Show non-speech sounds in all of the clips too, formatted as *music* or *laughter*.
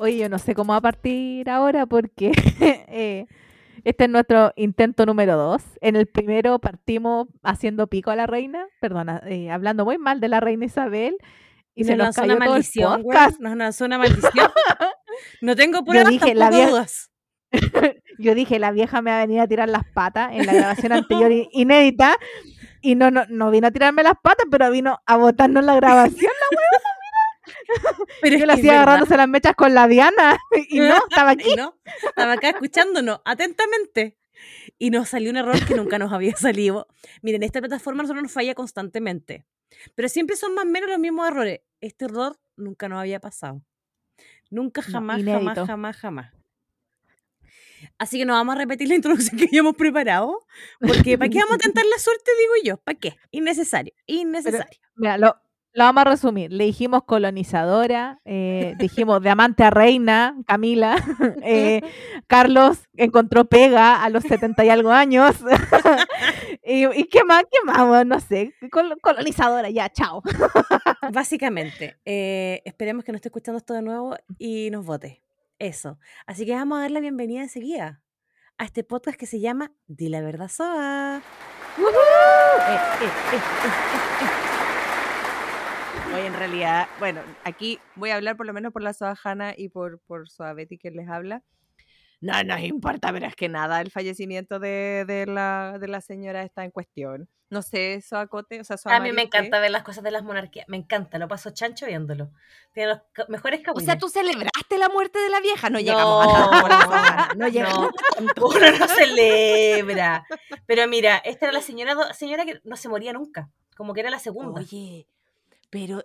Oye, yo no sé cómo va a partir ahora porque *laughs* eh, este es nuestro intento número dos. En el primero partimos haciendo pico a la reina, perdona, eh, hablando muy mal de la reina Isabel. Y se nos lanzó cayó una todo el maldición, güey. podcast. Nos lanzó una maldición. *laughs* No tengo pruebas, dije, la vieja- dudas. *laughs* Yo dije, la vieja me va a venir a tirar las patas en la grabación anterior inédita. Y no, no, no vino a tirarme las patas, pero vino a botarnos la grabación. Pero Yo la hacía agarrándose las mechas con la Diana. *laughs* Y *laughs* no, estaba aquí. No, estaba acá escuchándonos atentamente. Y nos salió un error que nunca nos había salido. Miren, esta plataforma nosotros nos falla constantemente. Pero siempre son más o menos los mismos errores. Este error nunca nos había pasado. Nunca, jamás, jamás, jamás, jamás. Así que no vamos a repetir la introducción que habíamos preparado. Porque ¿para qué vamos a tentar la suerte, digo yo? ¿Para qué? Innecesario, innecesario. Mira, lo, lo vamos a resumir. Le dijimos colonizadora, eh, dijimos de amante a reina, Camila. *laughs* eh, Carlos encontró pega a los 70 y algo años. *laughs* y, y qué más, qué más, Bueno, no sé. col- colonizadora, ya, chao. *laughs* Básicamente, eh, esperemos que nos esté escuchando esto de nuevo y nos vote. Eso. Así que vamos a dar la bienvenida enseguida a este podcast que se llama Di la verdad Soa. Eh, eh, eh, eh, eh. Oye, en realidad, bueno, aquí voy a hablar por lo menos por la Soa Hanna y por, por Soa Betty que les habla. No nos importa, pero es que nada, el fallecimiento de, de la, de la señora está en cuestión. No sé, Soa Cote, o sea, Soa A mí me Mari, ¿qué? encanta ver las cosas de las monarquías. Me encanta, lo paso chancho viéndolo. Tiene los mejores O cabullos. sea, tú celebraste la muerte de la vieja. No, llegamos a la Hanna, No llegamos *laughs* tanto. Uno no celebra. Pero mira, esta era la señora, señora que no se moría nunca. Como que era la segunda. Oye, pero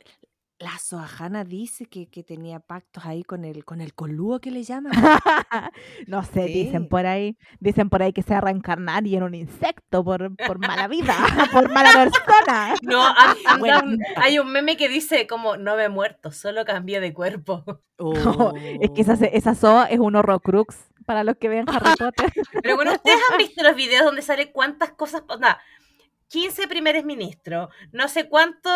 la Soa Hanna dice que, que tenía pactos ahí con el, con el colúo que le llaman. no *laughs* sé, dicen por ahí, dicen por ahí que se va a reencarnar y en un insecto por, por mala vida, *laughs* por mala persona. *laughs* No, un- hay un meme que dice como no me he muerto, solo cambié de cuerpo. No, es que esa, se- esa SOA es un horrocrux para los que vean Harry Potter. Pero bueno, ustedes han visto los videos donde sale cuántas cosas, 15 primeros ministros, no sé cuánto,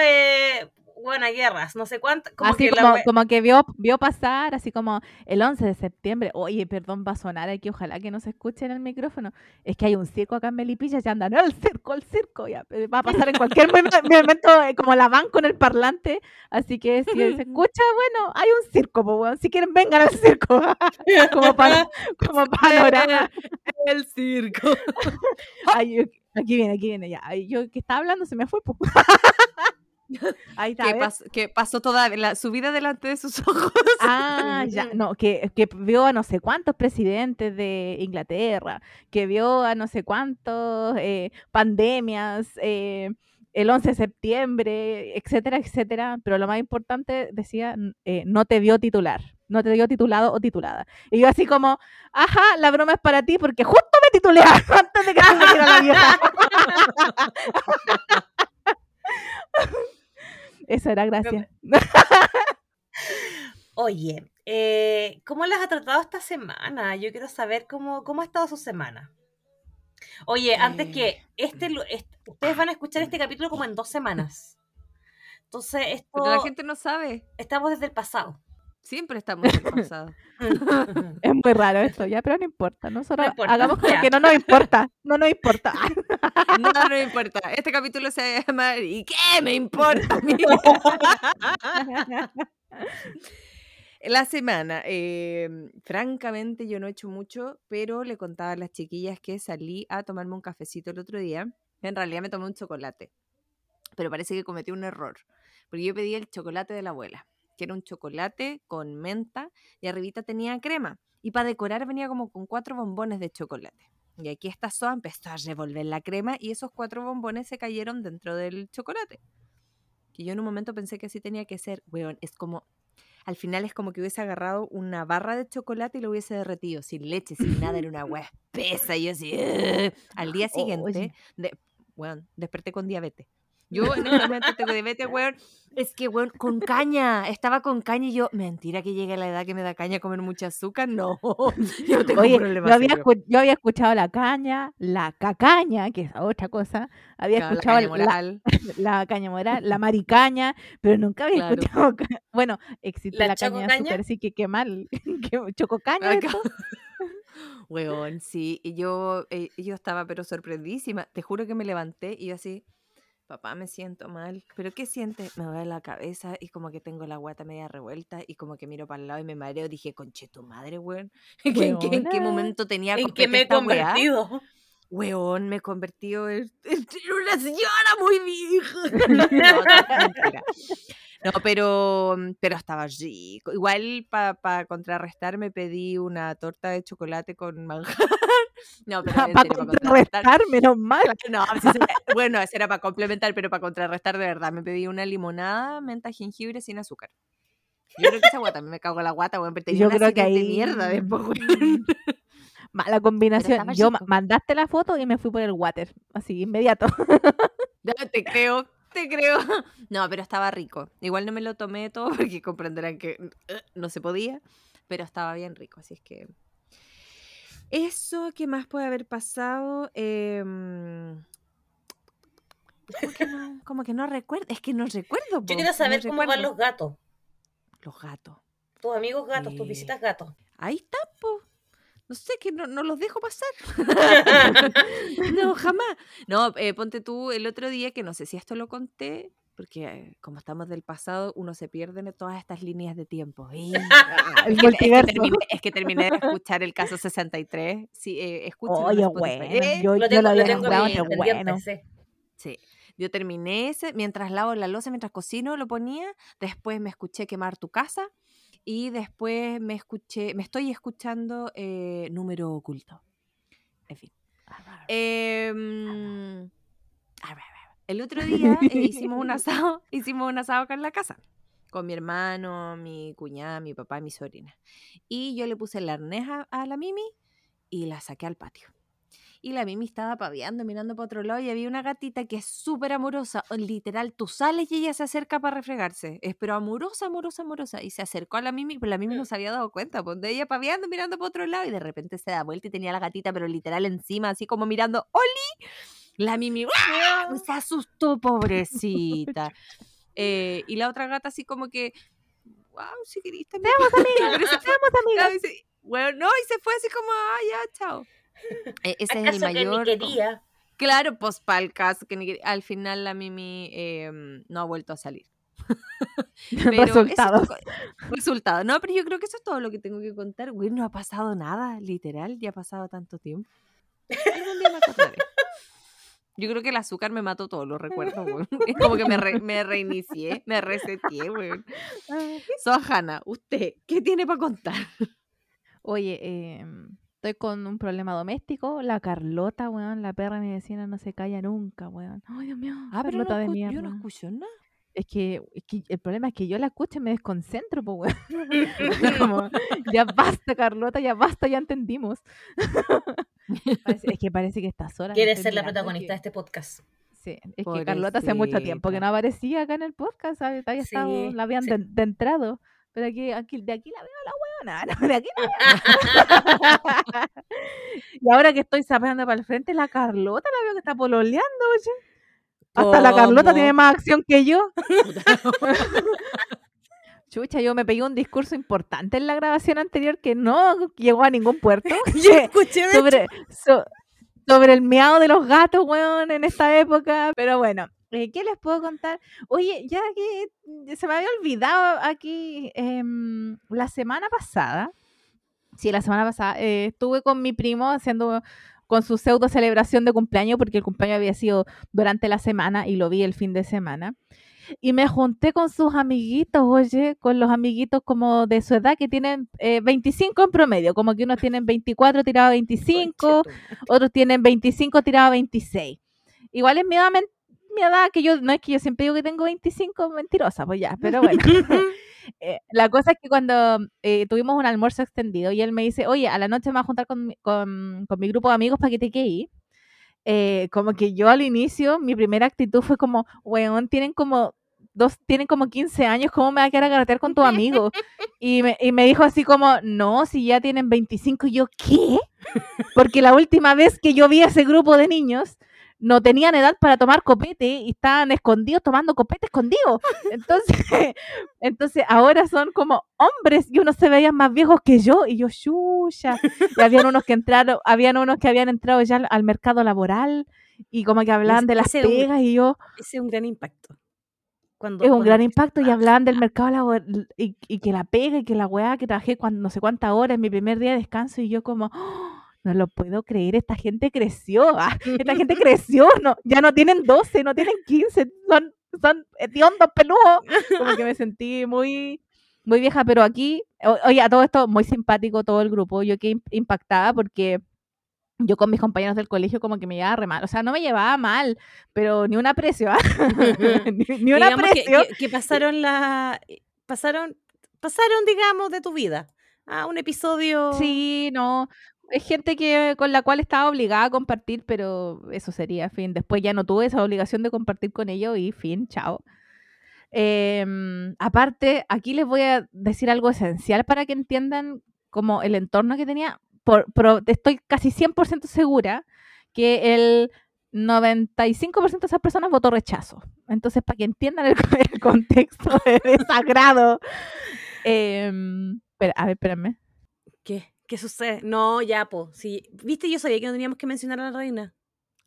eh, bueno, guerras, no sé cuánto, como así que la como, we- como que vio, vio pasar, así como el 11 de septiembre. Oye, perdón, va a sonar aquí, ojalá que no se escuche en el micrófono. Es que hay un circo acá en Melipilla, ya andan, el circo, el circo, ya. Va a pasar en cualquier momen- *laughs* momento, eh, como la van con el parlante. Así que si se *laughs* escucha, bueno, hay un circo, pues, weón. Si quieren, vengan al circo. *laughs* como, pa- como panorama. el circo. Ay, aquí viene, aquí viene ya. Yo que estaba hablando se me fue. po. *laughs* Ahí está. Que, pasó toda la, su vida delante de sus ojos. *laughs* Ah, ya, no, que, que vio a no sé cuántos presidentes de Inglaterra, que vio a no sé cuántos eh, pandemias, eh, el 11 de septiembre, etcétera, etcétera. Pero lo más importante, decía, eh, no te vio titular, no te vio titulado o titulada. Y yo así como, ajá, la broma es para ti porque justo me titulé *laughs* antes de que se muriera la vieja. *laughs* Eso era gracia. Oye, eh, ¿cómo las ha tratado esta semana? Yo quiero saber cómo, cómo ha estado su semana. Oye, antes Eh, que este, lu- est- ustedes van a escuchar este capítulo como en dos semanas. Entonces, esto Pero la gente no sabe. estamos desde el pasado. Siempre estamos en el pasado. *laughs* Es muy raro esto, ya, pero no importa. Nosotros importa, hagamos como que no nos importa. No nos importa. *laughs* No, no me importa. Este capítulo se va a llamar ¿Y qué me importa? *laughs* La semana, eh, francamente yo no he hecho mucho, pero le contaba a las chiquillas que salí a tomarme un cafecito el otro día. En realidad me tomé un chocolate, pero parece que cometí un error, porque yo pedí el chocolate de la abuela, que era un chocolate con menta y arribita tenía crema. Y para decorar venía como con cuatro bombones de chocolate. Y aquí esta soa empezó a revolver la crema y esos cuatro bombones se cayeron dentro del chocolate. Que yo en un momento pensé que así tenía que ser. Weón, es como. Al final es como que hubiese agarrado una barra de chocolate y lo hubiese derretido, sin leche, sin nada, era una *laughs* weá espesa. Y yo así. "Ugh". Al día siguiente, Oye. de, weón, desperté con diabetes. Yo en este momento tengo diabetes, weón. Es que, weón, con caña. Estaba con caña y yo, mentira que llegue a la edad que me da caña comer mucha azúcar. No, *laughs* yo tengo Oye, un problema yo había, serio. yo había escuchado la caña, la cacaña, que es otra cosa. Había Claro, la escuchado caña la, moral. *laughs* la caña morada, la maricaña, pero nunca había Claro. escuchado. Bueno, existe ¿La la, caña de azúcar, así que qué mal. *laughs* ¿Qué, ¿Chococaña? Weón, sí, y yo, eh, yo estaba pero sorprendísima. Te juro que me levanté y yo así, papá, me siento mal. ¿Pero qué sientes? Me duele la cabeza y como que tengo la guata media revuelta y como que miro para el lado y me mareo. Dije, conche tu madre, weón. *laughs* ¿En qué, en qué Weona. momento tenía ¿En qué me he weá? Weón, me he convertido en, *laughs* en una señora muy vieja. no, no, mentira. No, pero, pero estaba rico. Igual para contrarrestar me pedí una torta de chocolate con manjar. *laughs* No, pero *laughs* Para pa' contrarrestar. menos mal. No, sí, sí, bueno, eso era para complementar, pero para contrarrestar de verdad. Me pedí una limonada, menta, jengibre sin azúcar. Yo creo que esa guata, me cago en la guata, weón, pero tenía Yo una creo que de mierda después, weón. Mala combinación. Yo rico. mandaste la foto y me fui por el water, así, inmediato. *laughs* Te creo, te creo. No, pero estaba rico. Igual no me lo tomé todo *laughs* porque comprenderán que eh, no se podía, pero estaba bien rico, así es que... Eso, ¿qué más puede haber pasado? Em, Como que no, *laughs* como que no recuerdo, es que no recuerdo. po, Yo quiero no saber cómo van recuerdo. los gatos. Los gatos. Tus amigos gatos, tus Eh. visitas gatos. Ahí está, po. No sé, que no, no los dejo pasar. *laughs* no, *laughs* jamás. No, eh, ponte tú el otro día, que no sé si esto lo conté, porque eh, como estamos del pasado, uno se pierde en todas estas líneas de tiempo. *laughs* Y- El es, que, es que multiverso. terminé, es que terminé de escuchar el caso 63. Sí, eh, Oye, bueno, Eh, yo, Lo tengo, había bien bueno. sí. Yo terminé ese, mientras lavo la loza, mientras cocino, lo ponía. Después me escuché quemar tu casa. Y después me escuché, me estoy escuchando eh, número oculto. En fin. Ver. el otro día eh, hicimos un *laughs* asado, *laughs* hicimos un asado acá en la casa. Con mi hermano, mi cuñada, mi papá y mi sobrina. Y yo le puse el arnés a, a la Mimi y la saqué al patio. Y la Mimi estaba paviando, mirando para otro lado y había una gatita que es súper amorosa. Literal, tú sales y ella se acerca para refregarse. Es pero amorosa, amorosa, amorosa. Y se acercó a la Mimi, pero la Mimi no se había dado cuenta. Pues de ella paviando, mirando para otro lado y de repente se da vuelta y tenía la gatita, pero literal encima, así como mirando, ¡Oli! La Mimi se asustó, pobrecita. *laughs* Eh, y la otra gata así como que, wow, si querís también. Amigas. Claro, y se- Bueno, no, y se fue así como, ah, ya, chao. Eh, ese es el ¿Acaso que ni mayor. quería? Claro, pues para el caso que ni quería- al final la Mimi em, no ha vuelto a salir. *laughs* Pero eso es Resultados. No, pero yo creo que eso es todo lo que tengo que contar. Güey, no ha pasado nada, literal. Ya ha pasado tanto tiempo. Algún día me acordaré. Yo creo que el azúcar me mató todos los recuerdos, güey. *laughs* Es como que me, re- me reinicié, me reseteé, güey. Sohana, usted, ¿qué tiene para contar? Oye, eh, estoy con un problema doméstico. La Carlota, weón, la perra de mi vecina no se calla nunca, weón. Ay, Dios mío. Ah, pero no Carlota de mierda. yo no escucho nada. Es que, es que el problema es que yo la escucho y me desconcentro, pues, weón. *laughs* *laughs* Como, ya basta, Carlota, ya basta, ya entendimos. *laughs* Parece- es que parece que está sola. Quieres ser la protagonista de este podcast. Sí, es que Carlota hace mucho tiempo que no aparecía acá en el podcast, ¿sabes? Había estado, Sí, la habían sí. de, de entrado. Pero aquí, aquí, de aquí la veo la weona, *laughs* no, de aquí la veo. y ahora que estoy sapeando para el frente, la Carlota la veo que está pololeando, oye. Hasta la Carlota tiene más acción que yo. *laughs* Chucha, yo me pegué un discurso importante en la grabación anterior que no llegó a ningún puerto. *laughs* Yo escuché sobre, so- sobre el miau de los gatos, weón, en esta época. Pero bueno, eh, ¿qué les puedo contar? Oye, ya que mm, se me había olvidado aquí em, la semana pasada. Sí, la semana pasada eh, estuve con mi primo haciendo con su pseudo celebración de cumpleaños, porque el cumpleaños había sido durante la semana y lo vi el fin de semana. Y me junté con sus amiguitos, oye, con los amiguitos como de su edad que tienen eh, 25 en promedio, como que unos tienen 24 tirado a *laughs* 25, otros tienen 25 tirado a 26. Igual es men- mi edad, que yo, no es que yo siempre digo que tengo 25, mentirosa, pues ya, pero bueno. *laughs* *laughs* Eh, la cosa es que cuando eh, tuvimos un almuerzo extendido y él me dice, oye, a la noche me voy a juntar con, con, con mi grupo de amigos para que te quede. Eh, como que yo al inicio, mi primera actitud fue como, weón, tienen como dos, tienen como 15 años, ¿cómo me va a quedar a carretear con tus amigos? *laughs* Y me, y me dijo así como, no, si ya tienen 25, y yo, ¿qué? Porque la última vez que yo vi a ese grupo de niños, no tenían edad para tomar copete y estaban escondidos tomando copete escondido. *laughs* Entonces, entonces ahora son como hombres y unos se veían más viejos que yo y yo, chucha. Y habían unos que entraron, habían unos que habían entrado ya al, mercado laboral y como que hablaban de las un- pegas y yo, Ese es un gran impacto. Cuando, es un cuando gran impacto y hablaban del mercado laboral y, y que la pega y que la weá que trabajé cuando no sé cuántas horas en mi primer día de descanso y yo como "Oh, no lo puedo creer, esta gente creció, ah, esta *laughs* gente creció, no, ya no tienen 12, no tienen 15, son, son hediondos peludos, como que me *laughs* sentí muy, muy vieja, pero aquí, o- oye, a todo esto, muy simpático todo el grupo, yo quedé im- impactada porque yo con mis compañeros del colegio como que me llevaba re mal, o sea, no me llevaba mal, pero ni un aprecio, ¿ah? *laughs* ni, ni un que, aprecio. que- que pasaron la pasaron pasaron digamos de tu vida a un episodio Sí, no. Es gente que con la cual estaba obligada a compartir, pero eso sería, fin. Después ya no tuve esa obligación de compartir con ellos y fin, chao. Em, aparte, aquí les voy a decir algo esencial para que entiendan como el entorno que tenía. Por, estoy casi 100% segura que el 95% de esas personas votó rechazo. Entonces, para que entiendan el, *laughs* el contexto de *laughs* desagrado. em, a ver, espérame. ¿Qué? ¿Qué sucede? No, ya, po. Sí. ¿Viste? Yo sabía que no teníamos que mencionar a la reina.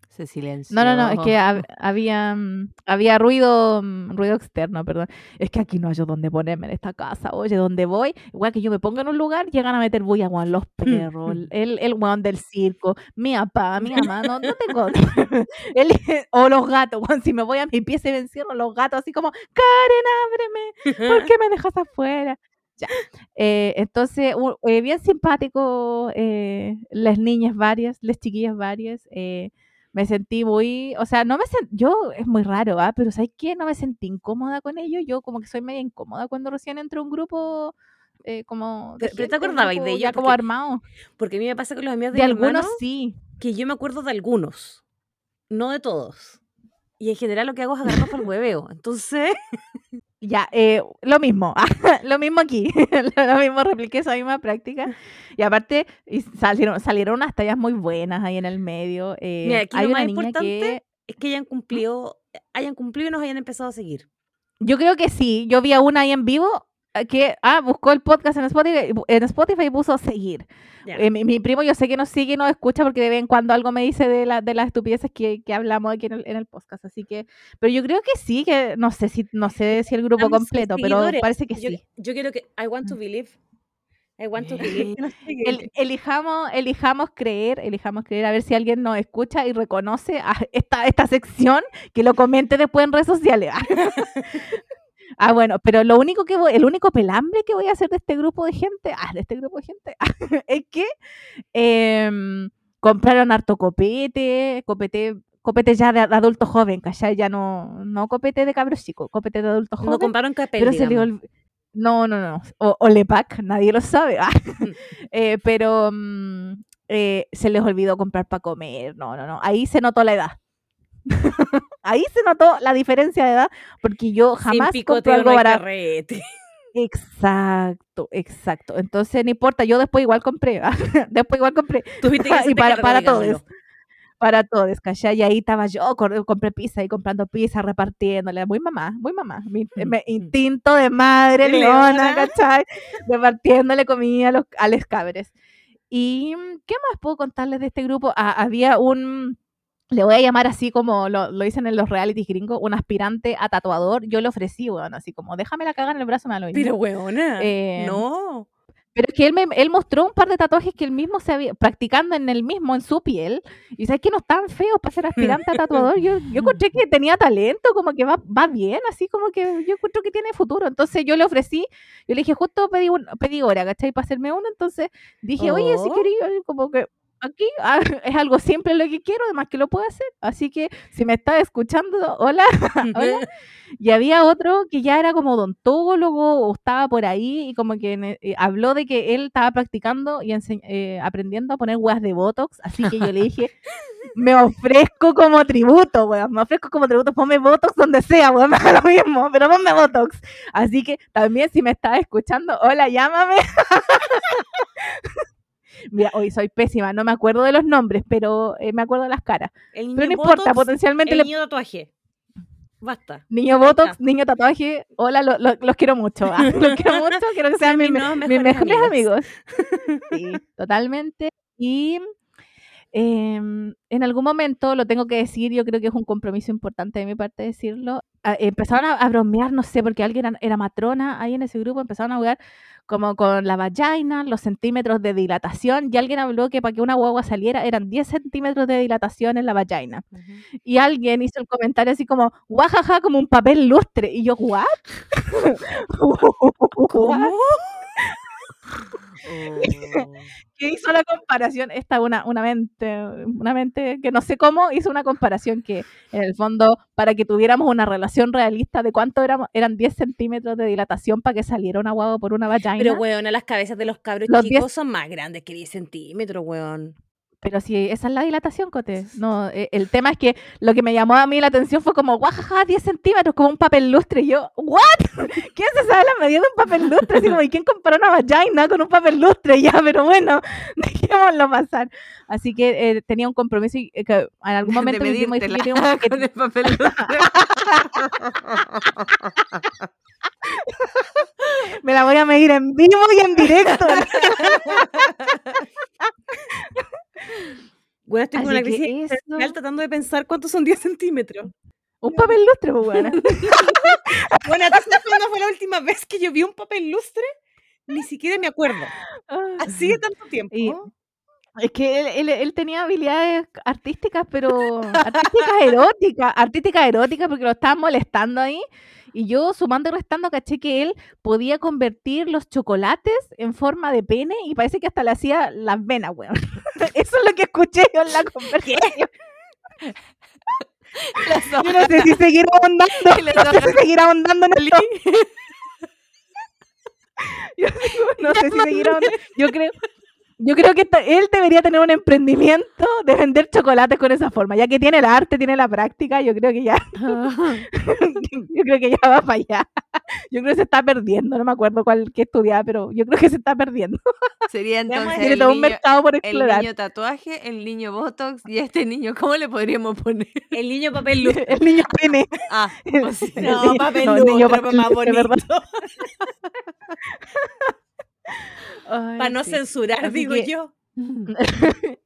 Se silenció. No, no, no, es que hab- había, mm, había ruido, mm, ruido externo, perdón. Es que aquí no hay donde ponerme en esta casa. Oye, donde voy, igual que yo me ponga en un lugar, llegan a meter bulla, weón, los *laughs* perros, el, el weón del circo, mi papá, mi mamá, no, no tengo. *laughs* *laughs* el- o los gatos, weón, si me voy a mi pieza y me encierro, los gatos así como, Karen, ábreme, ¿por qué me dejas afuera? Ya. Eh, entonces, u- eh, bien simpático, eh, las niñas varias, las chiquillas varias. eh, me sentí muy, o sea, no me sentí, yo, es muy raro, ¿ah? Pero ¿sabes qué? No me sentí incómoda con ellos. Yo como que soy media incómoda cuando recién entro a un grupo eh, como... de Pero- pero ¿te gente, un acordabas de ellos? Ya como armado. Porque a mí me pasa con los amigos de, De algunos hermano, sí. que yo me acuerdo de algunos, no de todos. Y en general lo que hago es agarrarlos para el hueveo. Entonces, Ya, eh, lo mismo, *laughs* lo mismo aquí, *laughs* lo mismo, repliqué esa misma práctica. Y aparte, y salieron, salieron unas tallas muy buenas ahí en el medio. eh, Mira, aquí hay lo una más niña importante que... es que hayan cumplido, hayan cumplido y nos hayan empezado a seguir. Yo creo que sí. Yo vi a una ahí en vivo que ah, buscó el podcast en Spotify, en Spotify y puso seguir. Ya. Eh, mi, mi primo yo sé que nos sigue y nos escucha porque de vez en cuando algo me dice de, la, de las estupideces que, que hablamos aquí en el, en el podcast. Así que, pero yo creo que sí, que no sé si, no sé si el grupo completo, pero parece que yo, sí. yo quiero que, I want to believe. I want to believe. nos siguen. El- elijamos, elijamos creer, elijamos creer, a ver si alguien nos escucha y reconoce a esta, esta sección, que lo comente después en redes sociales. *laughs* Ah, bueno, pero lo único que voy, el único pelambre que voy a hacer de este grupo de gente, ah, de este grupo de gente, *laughs* es que em, compraron harto copete, copete, copete ya de adulto joven, ¿cachai? Ya no, no copete de cabros chicos, copete de adulto joven. no compraron Capel, Pero se le digamos. olvi- No, no, no. O, o Lepac, nadie lo sabe. ah. *laughs* Eh, pero mm, eh, se les olvidó comprar para comer. No, no, no. Ahí se notó la edad. *laughs* Ahí se notó la diferencia de edad, porque yo Sin jamás compro picoteo algo no barato. carrete. *laughs* Exacto, exacto. Entonces no importa, yo después igual compré. *laughs* ah, después igual compré. Tuviste que *laughs* y para, para todos. Para todos, ¿cachai? Y ahí estaba yo, compré pizza y comprando pizza, repartiéndole. Muy mamá, muy mamá. Mi me- instinto de madre Leona. ¿cachai? Repartiéndole comida a los, a los cabres. ¿Y mm, qué más puedo contarles de este grupo? Ah, había un, le voy a llamar así como lo, lo dicen en los reality gringos, un aspirante a tatuador. Yo le ofrecí, bueno, así como, déjame la caga en el brazo, me lo. Pero, weona. Eh, no. Pero es que él, me, él mostró un par de tatuajes que él mismo se había, practicando en el mismo, en su piel, y sabes que no estaban feos para ser aspirante a tatuador. Yo, yo *laughs* encontré que tenía talento, como que va, va bien, así como que yo encuentro que tiene futuro. Entonces yo le ofrecí, yo le dije, justo pedí, un, pedí hora, ¿cachai? Para hacerme uno, entonces dije, oye, si Oh. quería, como que aquí ah, *laughs* es algo simple lo que quiero, además que lo puedo hacer. Así que si me estás escuchando, hola, *laughs* hola. *laughs* Y había otro que ya era como odontólogo o estaba por ahí y como que eh, habló de que él estaba practicando y eh, aprendiendo a poner hueas de Botox. Así que yo le dije, me ofrezco como tributo, weón. Me ofrezco como tributo. Ponme Botox donde sea, weón. Me lo mismo, pero ponme Botox. Así que también si me estás escuchando, hola, llámame. Mira, hoy soy pésima, no me acuerdo de los nombres, pero eh, me acuerdo de las caras. El Pero no importa, Botox, potencialmente el le niño tatuaje. Basta. Niño Botox, niño tatuaje, hola, lo- lo- los quiero mucho. ah, *laughs* Los quiero mucho, quiero que sean mis, mejores amigos. amigos. *laughs* Sí, totalmente. Y em, en algún momento, lo tengo que decir, yo creo que es un compromiso importante de mi parte decirlo. a- empezaron a, a bromear, no sé, porque alguien era, era matrona ahí en ese grupo, empezaron a jugar como con la vagina, los centímetros de dilatación, y alguien habló que para que una guagua saliera eran 10 centímetros de dilatación en la vagina y alguien hizo el comentario así como, guajaja, como un papel lustre. Y yo, ¿what? *laughs* *laughs* ¿What? *laughs* Que hizo la comparación, esta una, una mente, una mente que no sé cómo hizo una comparación que en el fondo, para que tuviéramos una relación realista de cuánto éramos, eran 10 centímetros de dilatación para que saliera una guagua por una vagina. Pero, weón, las cabezas de los cabros Los chicos son más grandes que 10 centímetros, weón. Pero si esa es la dilatación, Cote. No, eh, el tema es que lo que me llamó a mí la atención fue como, guajaja, 10 centímetros, como un papel lustre. Y yo, ¿what? *laughs* ¿Quién se sabe la medida de un papel lustre? Así como, ¿y quién comparó una vagina con un papel lustre? *laughs* Ya, pero bueno, *laughs* dejémoslo pasar. Así que eh, tenía un compromiso y eh, que en algún momento de que con el papel lustre. me la voy a medir en vivo y en directo. Weón, estoy con una crisis eso- tratando de pensar cuántos son 10 centímetros. un papel lustre, pues, buena. Bueno, *laughs* ¿tú sabes cuándo fue la última vez que yo vi un papel lustre? Ni siquiera me acuerdo. Así de tanto tiempo. Y- Es que él, él- él tenía habilidades artísticas, pero artísticas eróticas, artísticas eróticas, porque lo estaban molestando ahí. Y yo, sumando y restando, caché que él podía convertir los chocolates en forma de pene y parece que hasta le hacía las venas, weón. *laughs* Eso es lo que escuché yo en la *laughs* conversación. *laughs* Yo no sé si seguir ahondando, no sé si seguir ahondando en esto. Yo digo, no sé si seguir ahondando. Yo creo, yo creo que esta- él debería tener un emprendimiento de vender chocolates con esa forma, ya que tiene el arte, tiene la práctica, yo creo que ya, *laughs* yo creo que ya va para allá. Yo creo que se está perdiendo, no me acuerdo cuál que estudiaba, pero yo creo que se está perdiendo. Sería *laughs* entonces Tiene el todo un niño, mercado por el explorar. niño tatuaje, el niño botox y este niño, ¿cómo le podríamos poner? El niño papel lustre. *laughs* El niño pene. Ah, pues. No, papel no, el niño más papel lustre, bonito. Para no sí. censurar, Así digo que- yo. *laughs* *laughs*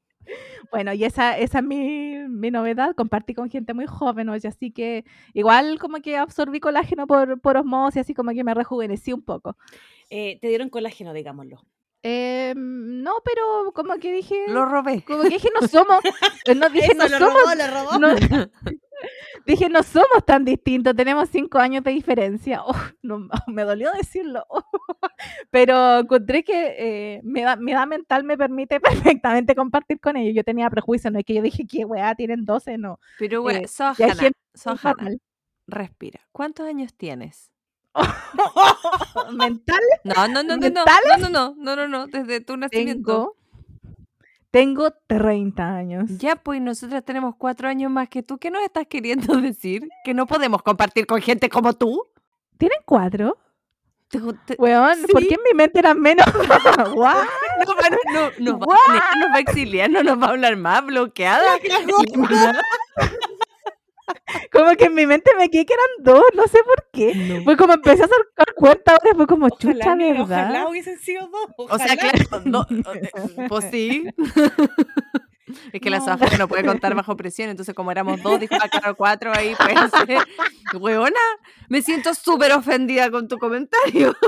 Bueno, y esa, esa es mi, mi novedad, compartí con gente muy joven, oye, así que igual como que absorbí colágeno por, por osmosis, así como que me rejuvenecí un poco. Eh, te dieron colágeno, digámoslo. Eh, no, pero como que dije, Lo robé. como que dije no somos, eh, no *laughs* dije no Eso, lo somos, robó, lo robó. no- dije no somos tan distintos, tenemos cinco años de diferencia. *laughs* Oh, no, me dolió decirlo, oh. *laughs* pero encontré que eh, mi, edad, mi edad mental me permite *laughs* perfectamente compartir con ellos. Yo tenía prejuicios, no es que yo dije que weá, tienen 12, no. Pero bueno, Eh, Sohana, gente Sohana, normal. respira. ¿Cuántos años tienes? mental No, no, no, no, no, no, no, no, no, no, desde tu nacimiento. Tengo, tengo 30 años. Ya, pues nosotras tenemos cuatro años más que tú. ¿Qué nos estás queriendo *laughs* decir? ¿Que no podemos compartir con gente como tú? ¿Tienen cuatro? Weón, ¿por qué en mi mente eran menos? *laughs* *laughs* No, va a nos va a exiliar, no nos va a hablar más, bloqueada. Como que en mi mente me quedé que eran dos, no sé por qué. Fue como empecé a sacar cuenta ahora, fue como chucha, Ojalá, nena, ¿verdad? ojalá hubiesen sido dos. O sea, claro, no, *laughs* eh, pues sí. *laughs* Es que la No. Soja no puede contar bajo presión, entonces como éramos dos, dijo, ah, claro, cuatro ahí, puede ser. Huevona, me siento súper ofendida con tu comentario. *laughs*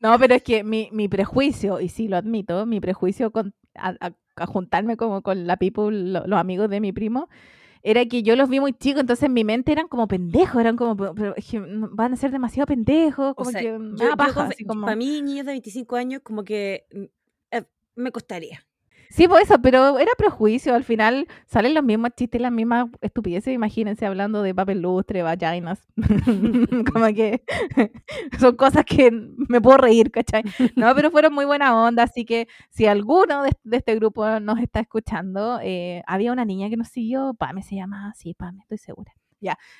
No, pero es que mi, mi prejuicio, y sí lo admito, mi prejuicio con, a, a- a juntarme como con la people, lo- los amigos de mi primo, era que yo los vi muy chicos, entonces en mi mente eran como pendejos, eran como, pero- pero es que no- van a ser demasiado pendejos, O como sea, que yo- yo así como- Para mí, niños de 25 años, como que mm, eh, me costaría. Sí, pues eso, pero era prejuicio. Al final salen los mismos chistes, las mismas estupideces. Imagínense hablando de papel lustre, vaginas. *laughs* Como que *laughs* son cosas que me puedo reír, ¿cachai? No, *laughs* pero fueron muy buena onda. Así que si alguno de, de este grupo nos está escuchando, eh, había una niña que nos siguió, Pame se llama, sí, Pame, estoy segura.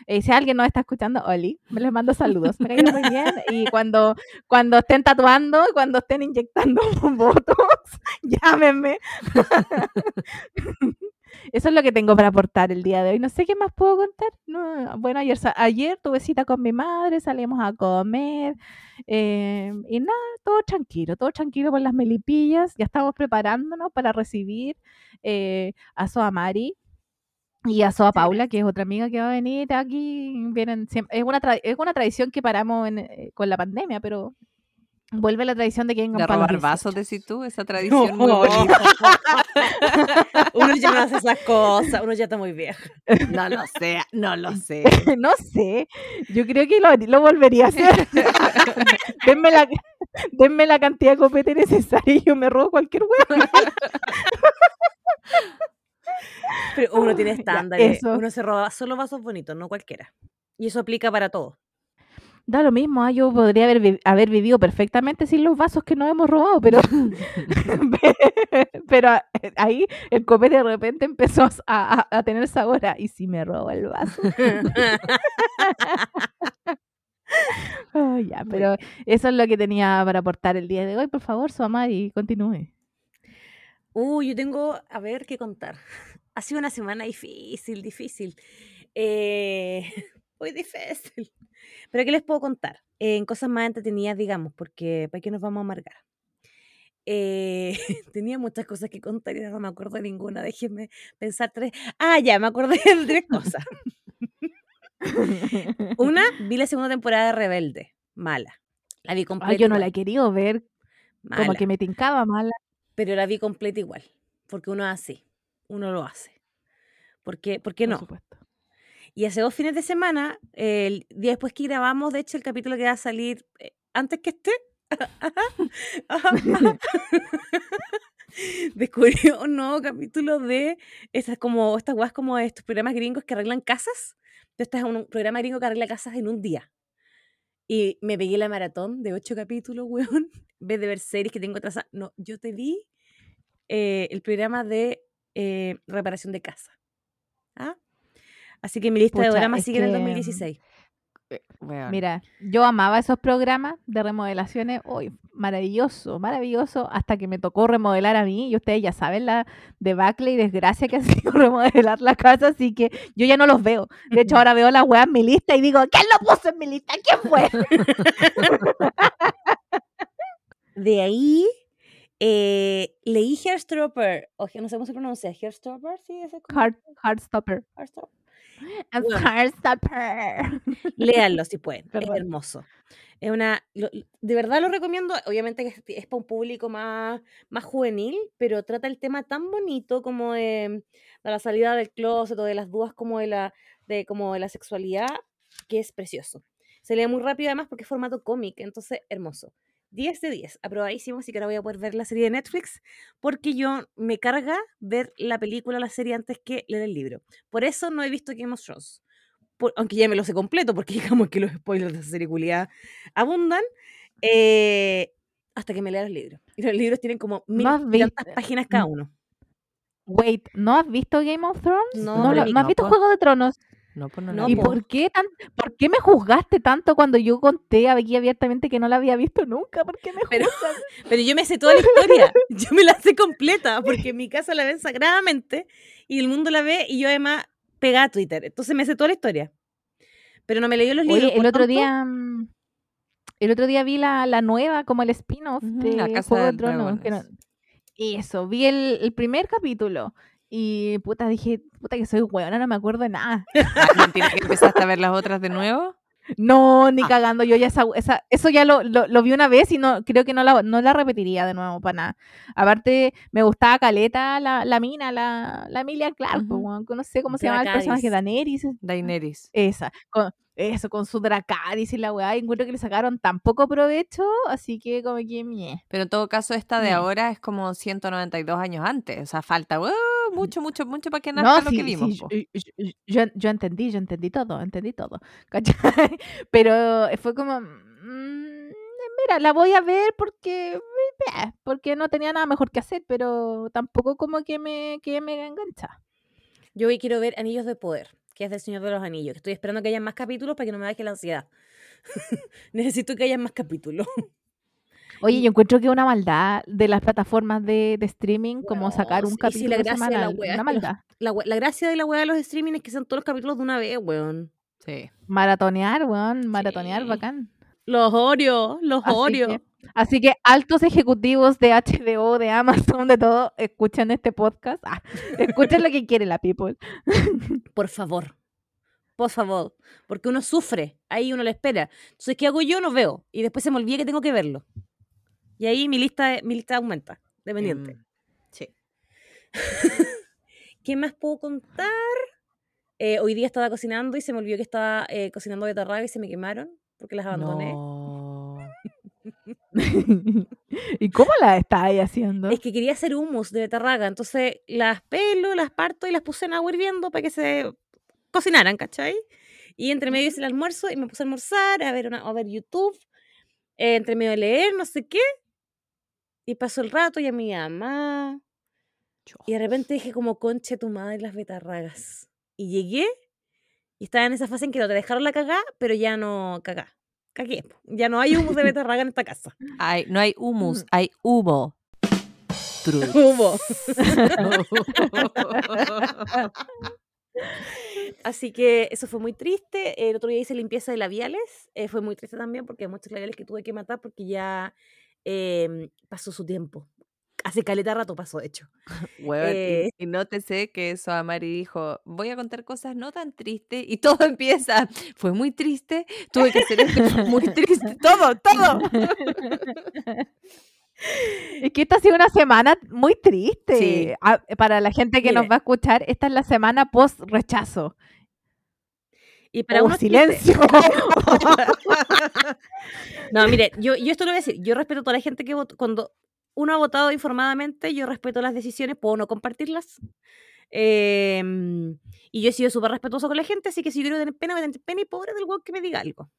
Eh, si alguien nos está escuchando, Oli, me les mando saludos. Me *laughs* muy bien. Y cuando, cuando estén tatuando, cuando estén inyectando *laughs* botox, llámenme. *laughs* Eso es lo que tengo para aportar el día de hoy. No sé qué más puedo contar. No, bueno, ayer, ayer tuve cita con mi madre, salimos a comer eh, y nada, todo tranquilo, todo tranquilo por las melipillas. Ya estamos preparándonos para recibir eh, a Soa Mari y a Soa Paula, que es otra amiga que va a venir aquí. Vienen siem- es, una tra- es una tradición que paramos en, eh, con la pandemia, pero vuelve la tradición de que vengan De robar vasos, 18. decís tú, esa *laughs* tradición muy No. *laughs* uno ya no hace esas cosas, uno ya está muy viejo. No lo sé, no lo *laughs* sé. no sé, yo creo que lo, lo volvería a hacer. denme, la, denme la cantidad de copete necesaria y yo me robo cualquier hueá. Pero uno tiene *laughs* estándares. Uno se roba solo vasos bonitos, no cualquiera. Y eso aplica para todo. Da lo mismo, ah, yo podría haber, vi- haber vivido perfectamente sin los vasos que nos hemos robado, pero, *laughs* *laughs* pero a- ahí el copete de repente empezó a, a- a tener sabor a, ¿y si me robo el vaso? Ya, pero eso es lo que tenía para aportar el día de hoy. Por favor, Suamari, continúe. Uy, yo tengo, a ver, qué contar. *laughs* Ha sido una semana difícil, difícil. Eh, *laughs* muy difícil. Pero ¿qué les puedo contar? En cosas más entretenidas, digamos, porque ¿para qué nos vamos a amargar? Eh, *laughs* tenía muchas cosas que contar y no me acuerdo de ninguna. Déjenme pensar tres. Ah, ya, me acordé de tres cosas. Una, vi la segunda temporada de Rebelde. Mala. La vi completa. Ay, yo no la he querido ver, como mala, que me tincaba mala. Pero la vi completa igual. Porque uno es así. Uno lo hace. ¿Por qué, ¿Por qué por no? supuesto. Y hace dos fines de semana, el día después que grabamos, de hecho, el capítulo que va a salir eh, antes que esté, *laughs* *laughs* descubrió un nuevo capítulo de estas como estas weas como estos programas gringos que arreglan casas. Este es un programa gringo que arregla casas en un día. Y me pegué la maratón de ocho capítulos, weón. *laughs* En vez de ver series que tengo atrasadas. No, yo te vi eh, el programa de eh, reparación de casa. ¿Ah? Así que mi lista de dramas sigue en el que, 2016. Weón. Mira, yo amaba esos programas de remodelaciones. Uy, maravilloso, maravilloso. Hasta que me tocó remodelar a mí. Y ustedes ya saben la debacle y desgracia que ha *laughs* sido remodelar la casa. Así que yo ya no los veo. De hecho, ahora veo la weá en mi lista y digo, ¿quién lo puso en mi lista? ¿Quién fue? *laughs* De ahí eh, leí Hairstropper. O no sé cómo se pronuncia. Hairstropper, sí, ese Heart, Heartstopper. Heartstopper. *laughs* Heartstopper. *laughs* Léanlo si pueden. Es hermoso. Es una, lo- de verdad lo recomiendo. Obviamente que es, para un público más, más juvenil, pero trata el tema tan bonito como de, de la salida del closet o de las dudas como de la, de, como de la sexualidad, que es precioso. Se lee muy rápido además porque es formato cómic, entonces hermoso. 10 de 10, aprobadísimo, así que ahora voy a poder ver la serie de Netflix, porque yo me carga ver la película, la serie antes que leer el libro. Por eso no he visto Game of Thrones. Por- aunque ya me lo sé completo, porque *laughs* digamos que los spoilers de esa serie culiada abundan, eh, hasta que me lea los libros. Y los libros tienen como mil visto- páginas cada uno. Wait, ¿no has visto Game of Thrones? No, ¿No, lo- ¿no has visto. Juego de Tronos? No, pues no, No, ¿Y por qué, tan, por qué me juzgaste tanto cuando yo conté aquí abiertamente que no la había visto nunca? ¿Por qué me Pero- juzgas? *laughs* Pero yo me sé toda la historia. *laughs* Yo me la sé completa, porque en mi casa la ven sagradamente y el mundo la ve y yo además pegada a Twitter. Entonces me sé toda la historia. Pero no me leí los libros. Oye, el otro tanto, día mm, el otro día vi la, la nueva, como el spin-off Ujú, de La Casa Juego de Tronos. Eso, vi el, el primer capítulo y puta dije, puta que soy hueona, no me acuerdo de nada. Ah, mentira, que empezaste a ver las otras de nuevo. No, ni Ah. cagando, yo ya esa, esa- eso ya lo, lo, lo vi una vez y no creo que no la, no la repetiría de nuevo para nada. Aparte, me gustaba Caleta, la, la mina, la, la Emilia Clarke, Ujú. weón, que no sé cómo se llama el personaje. Daenerys, Daenerys. esa, con, eso, con su Dracarys y la weá, y encuentro que le sacaron tan poco provecho, así que como que mie. Pero en todo caso, esta de ahora es como 192 años antes. O sea, falta uh, mucho, mucho, mucho para que No, nazca lo sí, que vimos. sí, po. yo, yo- yo- yo entendí, yo entendí todo, entendí todo, *laughs* ¿cachai? Pero fue como, mm, mira, la voy a ver porque, eh, porque no tenía nada mejor que hacer, pero tampoco como que me, que me engancha. Yo hoy quiero ver Anillos de Poder, que es del Señor de los Anillos. que Estoy esperando que haya más capítulos para que no me baje la ansiedad. *laughs* Necesito que haya más capítulos. *laughs* Oye, yo encuentro que una maldad de las plataformas de, de streaming, como sacar un capítulo la gracia de la semanal, wea una que los- maldad. La, la gracia de la weá de los streaming es que sean todos los capítulos de una vez, weón. Sí. Maratonear, weón, maratonear, Sí. bacán. Los Oreo, los Así Oreo. que, así que altos ejecutivos de HBO, de Amazon, de todo, escuchen este podcast. Ah, escuchen lo que quiere la people. *laughs* Por favor. Por favor. Porque uno sufre. Ahí uno le espera. Entonces, ¿qué hago yo? No veo. Y después se me olvida que tengo que verlo. Y ahí mi lista, mi lista aumenta. Dependiente. Em, sí. *laughs* ¿Qué más puedo contar? Eh, hoy día estaba cocinando y se me olvidó que estaba eh, cocinando betarraga y se me quemaron porque las abandoné. No. *laughs* *laughs* ¿Y cómo la estáis haciendo? Es que quería hacer hummus de betarraga, entonces las pelo, las parto y las puse en agua hirviendo para que se cocinaran, ¿cachai? Y entre medio hice el almuerzo y me puse a almorzar, a ver, una, a ver YouTube, eh, entre medio de leer, no sé qué. Y pasó el rato y a mi mamá. Y de repente dije como, conche tu madre las betarragas. Y llegué y estaba en esa fase en que no te dejaron la cagá, pero ya no cagá. Cagué. Ya no hay hummus de betarraga en esta casa. Hay, no hay humus, hay humo. Truth. *laughs* Así que eso fue muy triste. El otro día hice limpieza de labiales. eh, fue muy triste también porque hay muchos labiales que tuve que matar porque ya em, pasó su tiempo. Hace caleta rato pasó, de hecho. *laughs* Y- Eh. y, nótese que eso a Mari dijo, voy a contar cosas no tan tristes y todo *laughs* empieza, fue muy triste, tuve que hacer esto, y fue muy triste, *laughs* todo, todo. Es que esta ha sido una semana muy triste. Sí. Ah, para la gente que nos va a escuchar, esta es la semana post rechazo. Y para Oh, uno silencio. No, mire, yo, yo esto lo voy a decir. Yo respeto a toda la gente que votó. Cuando uno ha votado informadamente, yo respeto las decisiones, puedo no compartirlas. Em, y yo he sido súper respetuoso con la gente, así que si yo quiero tener pena, voy a tener pena y pobre del weón que me diga algo.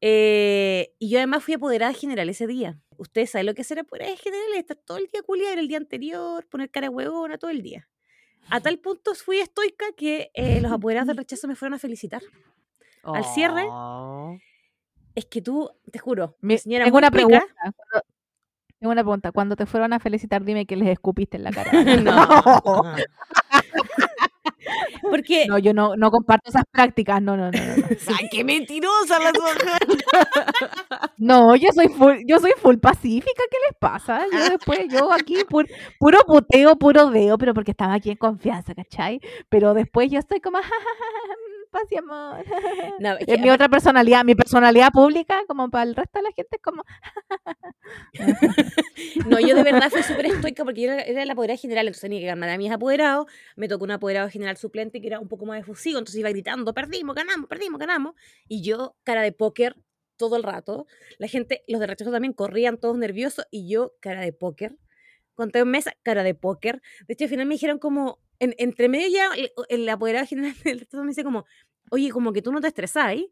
Eh, y yo además fui apoderada general ese día. Ustedes saben lo que es ser apoderada general, estar todo el día culiada el día anterior, poner cara huevona todo el día. A *laughs* tal punto fui estoica que eh, los apoderados del rechazo me fueron a felicitar. Al cierre, Oh. Es que tú, te juro, Mi- mi señora tengo una pregunta. Cuando- tengo una pregunta. Cuando te fueron a felicitar, dime que les escupiste en la cara. *laughs* no. *laughs* Porque No, yo no, no comparto esas prácticas. No, no, no, no. No, *laughs* ¡Ay, qué mentirosa la mujer! No, yo soy full, yo soy full pacífica. ¿Qué les pasa? Yo después, yo aquí pu- puro puteo, puro deo, pero porque estaba aquí en confianza, ¿cachai? Pero después yo estoy como, "Ja, ja, ja, ja, mm, paz y amor. *laughs* no, es que Es mi otra personalidad, mi personalidad pública, como para el resto de la gente, es como, *laughs* No, yo de verdad fui súper estoica porque yo era, era la apoderada general, entonces tenía que ganar a mis apoderados. Me tocó un apoderado general suplente que era un poco más efusivo, entonces iba gritando, perdimos, ganamos, perdimos, ganamos. Y yo, cara de póker todo el rato. La gente, los de rechazo también corrían todos nerviosos y yo, cara de póker. Conté en mesa, cara de póker. De hecho, al final me dijeron como, en- entre medio ya, el, el apoderado general *laughs* del rechazo me dice como, oye, como que tú no te estresás. Y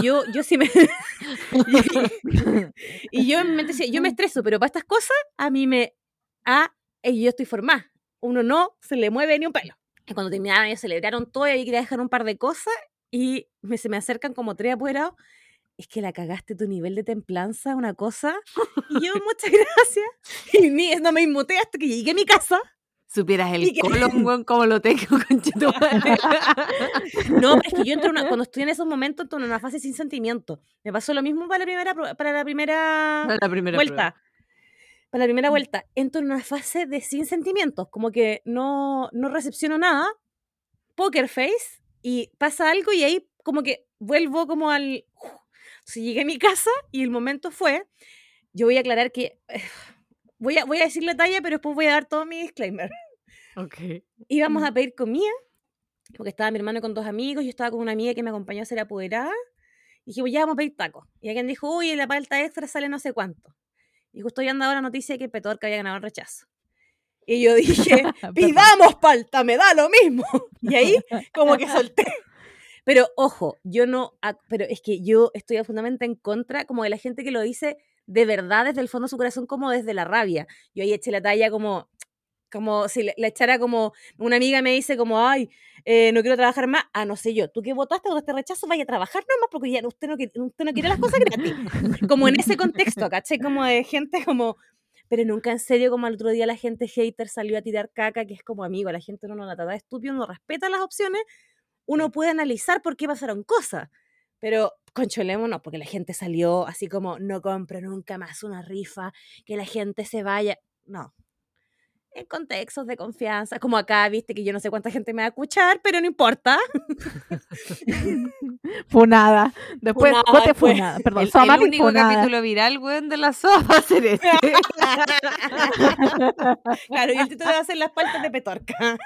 yo, yo sí me... *laughs* y yo en mi mente decía, yo me *laughs* estreso, pero para estas cosas a mí me... Ah, y yo estoy formada. Uno no se le mueve ni un pelo. Y cuando terminaron, ellos celebraron todo y ahí quería dejar un par de cosas y me, se me acercan como tres apoderados. Es que la cagaste tu nivel de templanza, una cosa. Y yo, *laughs* muchas gracias. *laughs* Y ni, no me inmuté hasta que llegué a mi casa. Supieras el que- colon, *laughs* como lo tengo, conchetumare. No, es que yo entro en una- cuando estoy en esos momentos, entro en una fase sin sentimiento. Me pasó lo mismo para la primera, para la primera Para la primera vuelta. Para la primera vuelta, entro en una fase de sin sentimientos, como que no, no recepciono nada, poker face, y pasa algo y ahí como que vuelvo como al... Entonces llegué a mi casa y el momento fue, yo voy a aclarar que... *sighs* Voy a, voy a decir la talla, pero después voy a dar todo mi disclaimer. Ok. *laughs* Íbamos a pedir comida, porque estaba mi hermano con dos amigos, yo estaba con una amiga que me acompañó a ser apoderada, y dije, ya vamos a pedir tacos. Y alguien dijo, uy, la palta extra sale no sé cuánto. Y justo ya andaba la noticia de que Petorca había ganado el rechazo. Y yo *laughs* dije, *laughs* pidamos palta, me da lo mismo. Y ahí como que solté. Pero ojo, yo no, pero es que yo estoy absolutamente en contra como de la gente que lo dice de verdad desde el fondo de su corazón como desde la rabia. Yo ahí eché la talla como, Como si le echara como, una amiga me dice como, ay, eh, no quiero trabajar más, ah, no sé yo, tú que votaste, votaste rechazo, vaya a trabajar nomás porque ya usted no, quiere- usted no quiere las cosas gratis. *laughs* Como en ese contexto, ¿cachai? Como de gente como, pero nunca en serio, como el otro día la gente hater salió a tirar caca, que es como amigo, la gente no la trata de estúpido, uno respeta las opciones, uno puede analizar por qué pasaron cosas, pero concholémonos, porque la gente salió así como, no compro nunca más una rifa, que la gente se vaya, no. En contextos de confianza, como acá, viste que yo no sé cuánta gente me va a escuchar, pero no importa. *laughs* Funada. Después, Funada Cote después. funada. Perdón, El, el único funada. capítulo viral, weón, de la sopa va a ser este. *laughs* Claro, y el título va a ser las paltas de Petorca. *laughs*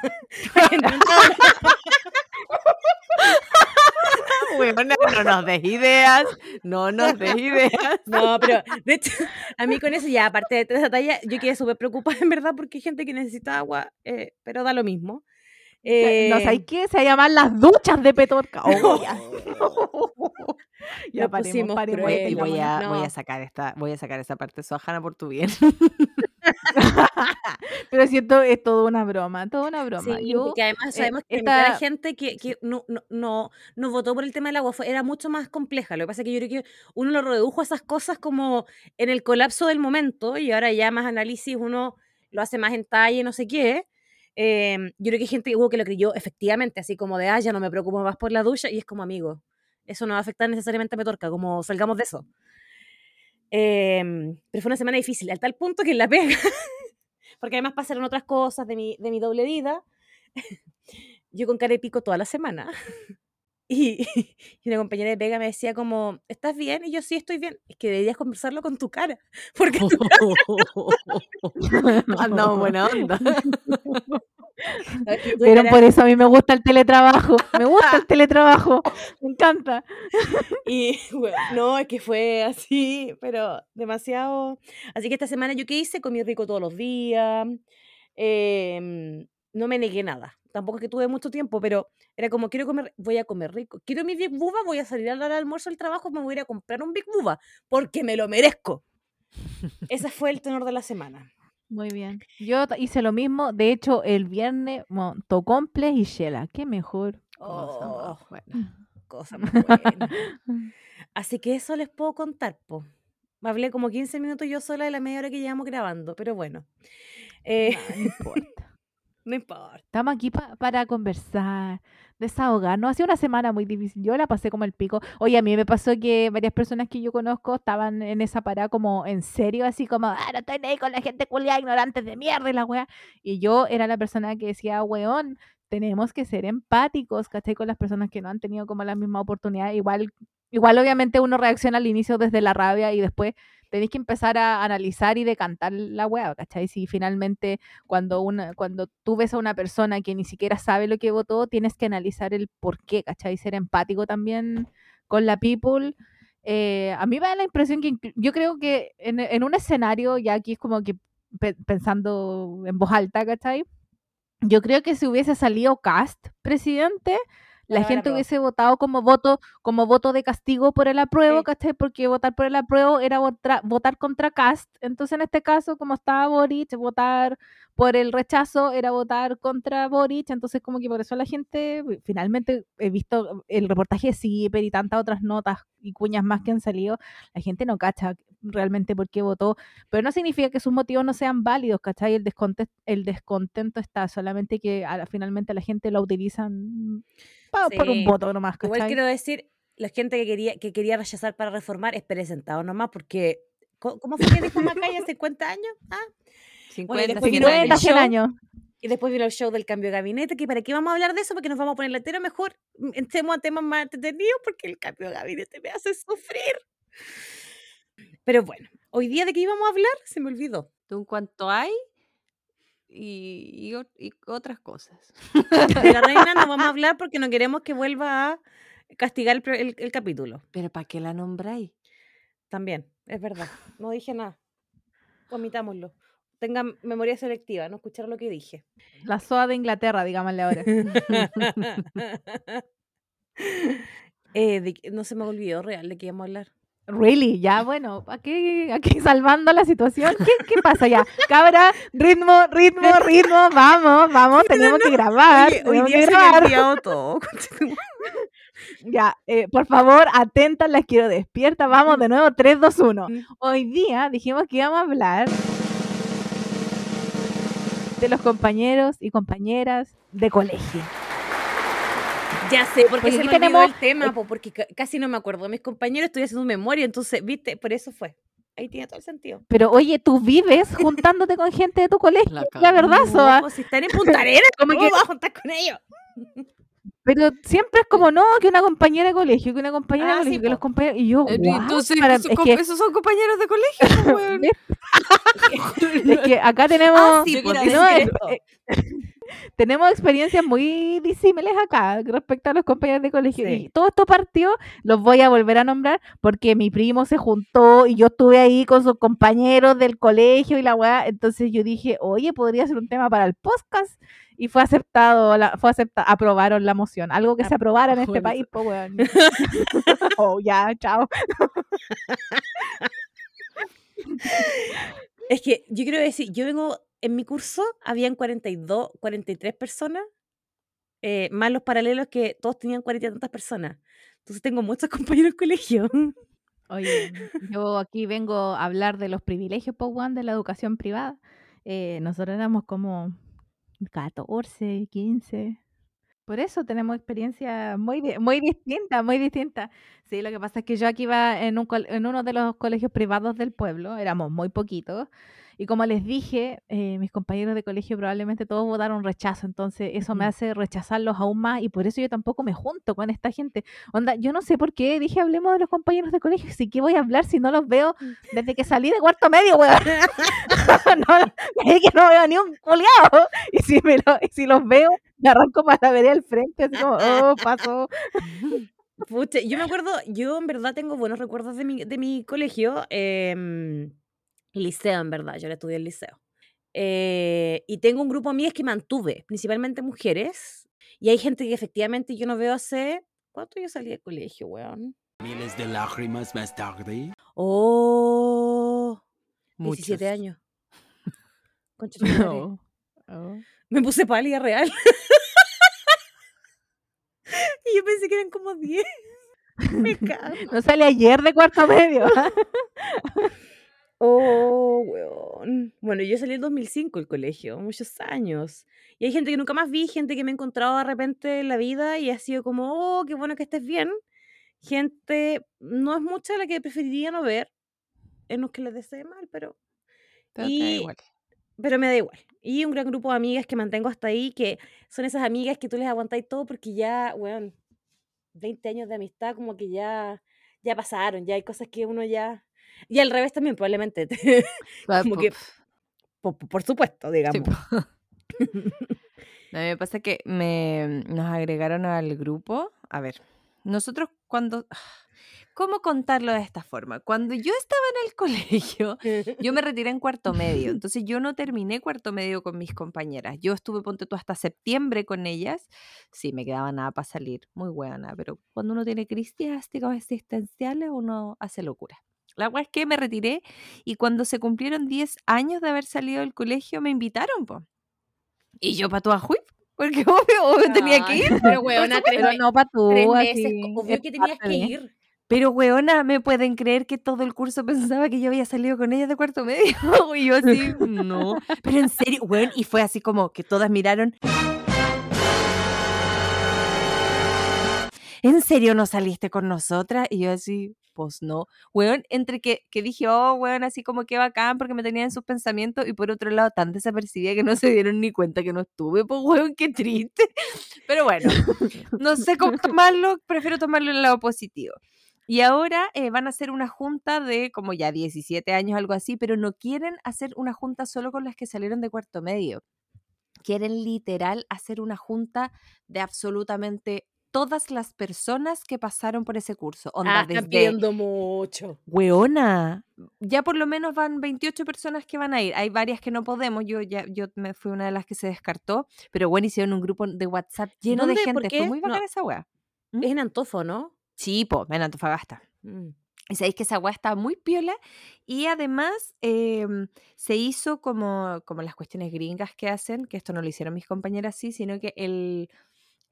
No nos des ideas, no nos des ideas. *laughs* No, pero de hecho, *laughs* a mí con eso ya, aparte de esa talla, yo quedé súper preocupada en verdad porque hay gente que necesita agua, eh, pero da lo mismo. no Eh, sabéis qué, se llaman las duchas de Petorca. *laughs* Oh, ya. ya Nos paremos, pusimos paremos. cruel, voy a, no. voy a sacar esta, voy a sacar esa parte sojana por tu bien. *laughs* Pero siento es todo una broma, toda una broma. Sí, Yo, porque además eh, sabemos que la gente que, que no, no, no, no votó por el tema del agua fue, era mucho más compleja. Lo que pasa es que yo creo que uno lo redujo a esas cosas como en el colapso del momento y ahora ya más análisis uno lo hace más en detalle, no sé qué. Em, yo creo que hay gente que hubo que lo creyó efectivamente, así como de, ah, ya no me preocupo más por la ducha y es como amigo. Eso no va a afectar necesariamente a Petorca, como salgamos de eso. Em, pero fue una semana difícil, al tal punto que en la pega, *laughs* porque además pasaron otras cosas de mi, de mi doble vida, *laughs* yo con cara de pico toda la semana. *laughs* Y, y una compañera de pega me decía como, ¿estás bien? Y yo sí estoy bien. Es que deberías conversarlo con tu cara. Porque tu Andamos buena onda. *laughs* *laughs* Pero por eso a mí me gusta el teletrabajo. *laughs* Me gusta el teletrabajo. Me encanta. Y bueno, no, es que fue así, pero demasiado. Así que esta semana yo qué hice, comí rico todos los días. em, no me negué nada. Tampoco es que tuve mucho tiempo, pero era como, quiero comer, voy a comer rico. Quiero mi Big Buba, voy a salir a la hora del almuerzo del trabajo, me voy a ir a comprar un Big Buba, porque me lo merezco. Ese fue el tenor de la semana. Muy bien. Yo hice lo mismo. De hecho, el viernes montó complex y Shela. Qué mejor. Cosa más Oh, buena. *laughs* cosa más buena. Así que eso les puedo contar, po. Hablé como 15 minutos yo sola de la media hora que llevamos grabando, pero bueno. Eh, No, no importa. *laughs* no importa. Estamos aquí pa- para conversar, desahogarnos. Ha sido una semana muy difícil. Yo la pasé como el pico. Oye, a mí me pasó que varias personas que yo conozco estaban en esa parada como en serio, así como, ah, no estoy ahí con la gente culiada, ignorantes de mierda y la wea. Y yo era la persona que decía, weón, tenemos que ser empáticos, ¿cachai? Con las personas que no han tenido como la misma oportunidad. Igual, igual obviamente uno reacciona al inicio desde la rabia y después tenéis que empezar a analizar y decantar la wea, ¿cachai? Si finalmente cuando una, cuando tú ves a una persona que ni siquiera sabe lo que votó, tienes que analizar el por qué, ¿cachai? Ser empático también con la people. Eh, a mí me da la impresión que yo creo que en, en un escenario, ya aquí es como que pe- pensando en voz alta, ¿cachai? Yo creo que si hubiese salido Cast presidente, la el gente hubiese votado como voto, como voto de castigo por el apruebo, Sí. ¿cachai? Porque votar por el apruebo era votar, votar contra Cast. Entonces, en este caso, como estaba Boric, votar por el rechazo era votar contra Boric. Entonces, como que por eso la gente, finalmente he visto el reportaje de CIPER y tantas otras notas y cuñas más que han salido, la gente no cacha realmente por qué votó, pero no significa que sus motivos no sean válidos, ¿cachai? El, descontento, el descontento está, solamente que a finalmente la gente lo utilizan pa- por un Sí. voto nomás, Igual ¿cachai? quiero decir, la gente que quería, que quería rechazar para reformar es presentado nomás, porque ¿cómo fue que dijo *laughs* Macaya hace 50 años? Ah, 50, después 100 vino el 50, años. 100 show. años. Y después vino el show del cambio de gabinete, que para qué vamos a hablar de eso, porque nos vamos a poner latero mejor, mm, entremos a temas más entretenidos, porque el cambio de gabinete me hace sufrir. Pero bueno, hoy día de qué íbamos a hablar, se me olvidó. Tú en cuanto hay y, y otras cosas. De *laughs* la reina no vamos a *laughs* hablar porque no queremos que vuelva a castigar el, el- el capítulo. Pero ¿para qué la nombráis? También, es verdad. No dije nada. Omitámoslo. Tengan memoria selectiva, no escucharon lo que dije. La SOA de Inglaterra, digámosle ahora. *laughs* Eh, de no se me olvidó real de qué íbamos a hablar. Really, ya bueno, aquí, aquí salvando la situación. ¿Qué, qué pasa ya? Cabra, ritmo, ritmo, ritmo, vamos, vamos, tenemos que grabar. Oye, hoy día que se me ha grabar. todo. Ya, eh, por favor, atentas, las quiero despierta. Vamos de nuevo, 3, 2, 1. Mm. Hoy día dijimos que íbamos a hablar de los compañeros y compañeras de colegio. Ya sé, porque Porque se aquí me tenemos- el tema, po, porque ca- casi no me acuerdo. Mis compañeros estoy haciendo memoria, entonces, viste, por eso fue. Ahí tiene todo el sentido. Pero oye, tú vives juntándote con gente de tu colegio. La La, verdad, Soa. pues, si están en Punta Arenas, *laughs* Como ¿cómo que- vas a juntar con ellos? Pero siempre es como, no, que una compañera de colegio, que una compañera Ah, de sí, colegio, que los compañeros. Y yo, Eh, "What?". Entonces, Para- esos, es com- que- esos son compañeros de *laughs* colegio, weón. Es que acá tenemos, Ah, sí, pues, no, eh. Tenemos experiencias muy disímiles acá respecto a los compañeros de colegio. Sí. Y todo esto partió, los voy a volver a nombrar, porque mi primo se juntó y yo estuve ahí con sus compañeros del colegio y la weá. Entonces yo dije, oye, podría ser un tema para el podcast. Y fue aceptado, la, fue aceptado, aprobaron la moción. Algo que se aprobara en *laughs* este país, pues weón. *laughs* *laughs* oh, ya, chao. Es que yo quiero decir, yo vengo, en mi curso habían 42, 43 personas, eh, más los paralelos que todos tenían 40 y tantas personas. Entonces tengo muchos *laughs* compañeros en colegio. Oye, yo aquí vengo a hablar de los privilegios, weón, de la educación privada. Eh, nosotros éramos como 14, 15. Por eso tenemos experiencia muy, muy distinta, muy distinta. Sí, lo que pasa es que yo aquí iba en, un, en uno de los colegios privados del pueblo, éramos muy poquitos. Y como les dije, eh, mis compañeros de colegio probablemente todos votaron rechazo, entonces eso me hace rechazarlos aún más y por eso yo tampoco me junto con esta gente. Onda, yo no sé por qué dije hablemos de los compañeros de colegio, si qué voy a hablar si no los veo desde que salí de cuarto medio, weón. *laughs* no, es que no veo ni un culiao. Y si, me lo- y si los veo, me arranco para la vereda al frente, así como, oh, pasó. Pucha, yo me acuerdo, yo en verdad tengo buenos recuerdos de mi, de mi colegio, em, liceo en verdad, yo le estudié el liceo. Eh, y tengo un grupo de amigas que mantuve, principalmente mujeres, y hay gente que efectivamente yo no veo hace... ¿Cuánto yo salí de colegio, weón? Miles de lágrimas más tarde. Oh, Muchos. 17 años. Oh, *laughs* oh. Me puse pálida real. *laughs* y yo pensé que eran como 10. *laughs* Me cago. No sale ayer de cuarto medio. Oh, weón. Bueno, yo salí en 2005 del colegio, muchos años. Y hay gente que nunca más vi, gente que me he encontrado de repente en la vida y ha sido como, oh, qué bueno que estés bien. Gente, no es mucha la que preferiría no ver, en los que les desee mal, pero, Pero te da Y- igual. pero me da igual. Y un gran grupo de amigas que mantengo hasta ahí, que son esas amigas que tú les aguantáis todo porque ya, weón, 20 años de amistad como que ya, ya pasaron, ya hay cosas que uno ya... Y al revés también, probablemente. *laughs* Como que- por, por supuesto, digamos. *laughs* sí, mí me pasa que me, nos agregaron al grupo. A ver, nosotros cuando... *sighs* ¿Cómo contarlo de esta forma? Cuando yo estaba en el *laughs* colegio, yo me retiré en cuarto medio, entonces yo no terminé cuarto medio con mis compañeras. Yo estuve, ponte tú, hasta septiembre con ellas. Sí, me quedaba nada para salir, muy buena, pero cuando uno tiene crisis digamos, existenciales, uno hace locura. La verdad es que me retiré y cuando se cumplieron 10 años de haber salido del colegio, me invitaron, po. Y yo para toda juip, porque *laughs* obvio, obvio tenía que ir. Pero, *laughs* weona, tres, Pero me- no para tú, tres así, meses, obvio es que tenías que ir. Pero, weona, ¿me pueden creer que todo el curso pensaba que yo había salido con ellas de cuarto medio? *laughs* y yo así, no. Pero en serio, weón, y fue así como que todas miraron. ¿En serio no saliste con nosotras? Y yo así, pues no. Weón, entre que, que dije, oh, weón, así como que bacán porque me tenían en sus pensamientos y por otro lado tan desapercibida que no se dieron ni cuenta que no estuve, pues weón, qué triste. *laughs* Pero bueno, no sé cómo *laughs* tomarlo, prefiero tomarlo en el lado positivo. Y ahora eh, van a hacer una junta de como ya 17 años, algo así, pero no quieren hacer una junta solo con las que salieron de cuarto medio. Quieren literal hacer una junta de absolutamente todas las personas que pasaron por ese curso. Onda, Ah, desde pidiendo mucho. Weona, ya por lo menos van 28 personas que van a ir. Hay varias que no podemos. Yo ya yo me fui una de las que se descartó, pero bueno, hicieron un grupo de WhatsApp lleno ¿Dónde? de ¿Por gente. Fue muy No. bacana esa wea. ¿Mm? Es en Antofo, ¿no? Sí, po, en Antofagasta. Mm. Y sabéis que esa weá estaba muy piola. Y además em, se hizo como, como las cuestiones gringas que hacen, que esto no lo hicieron mis compañeras así, sino que el,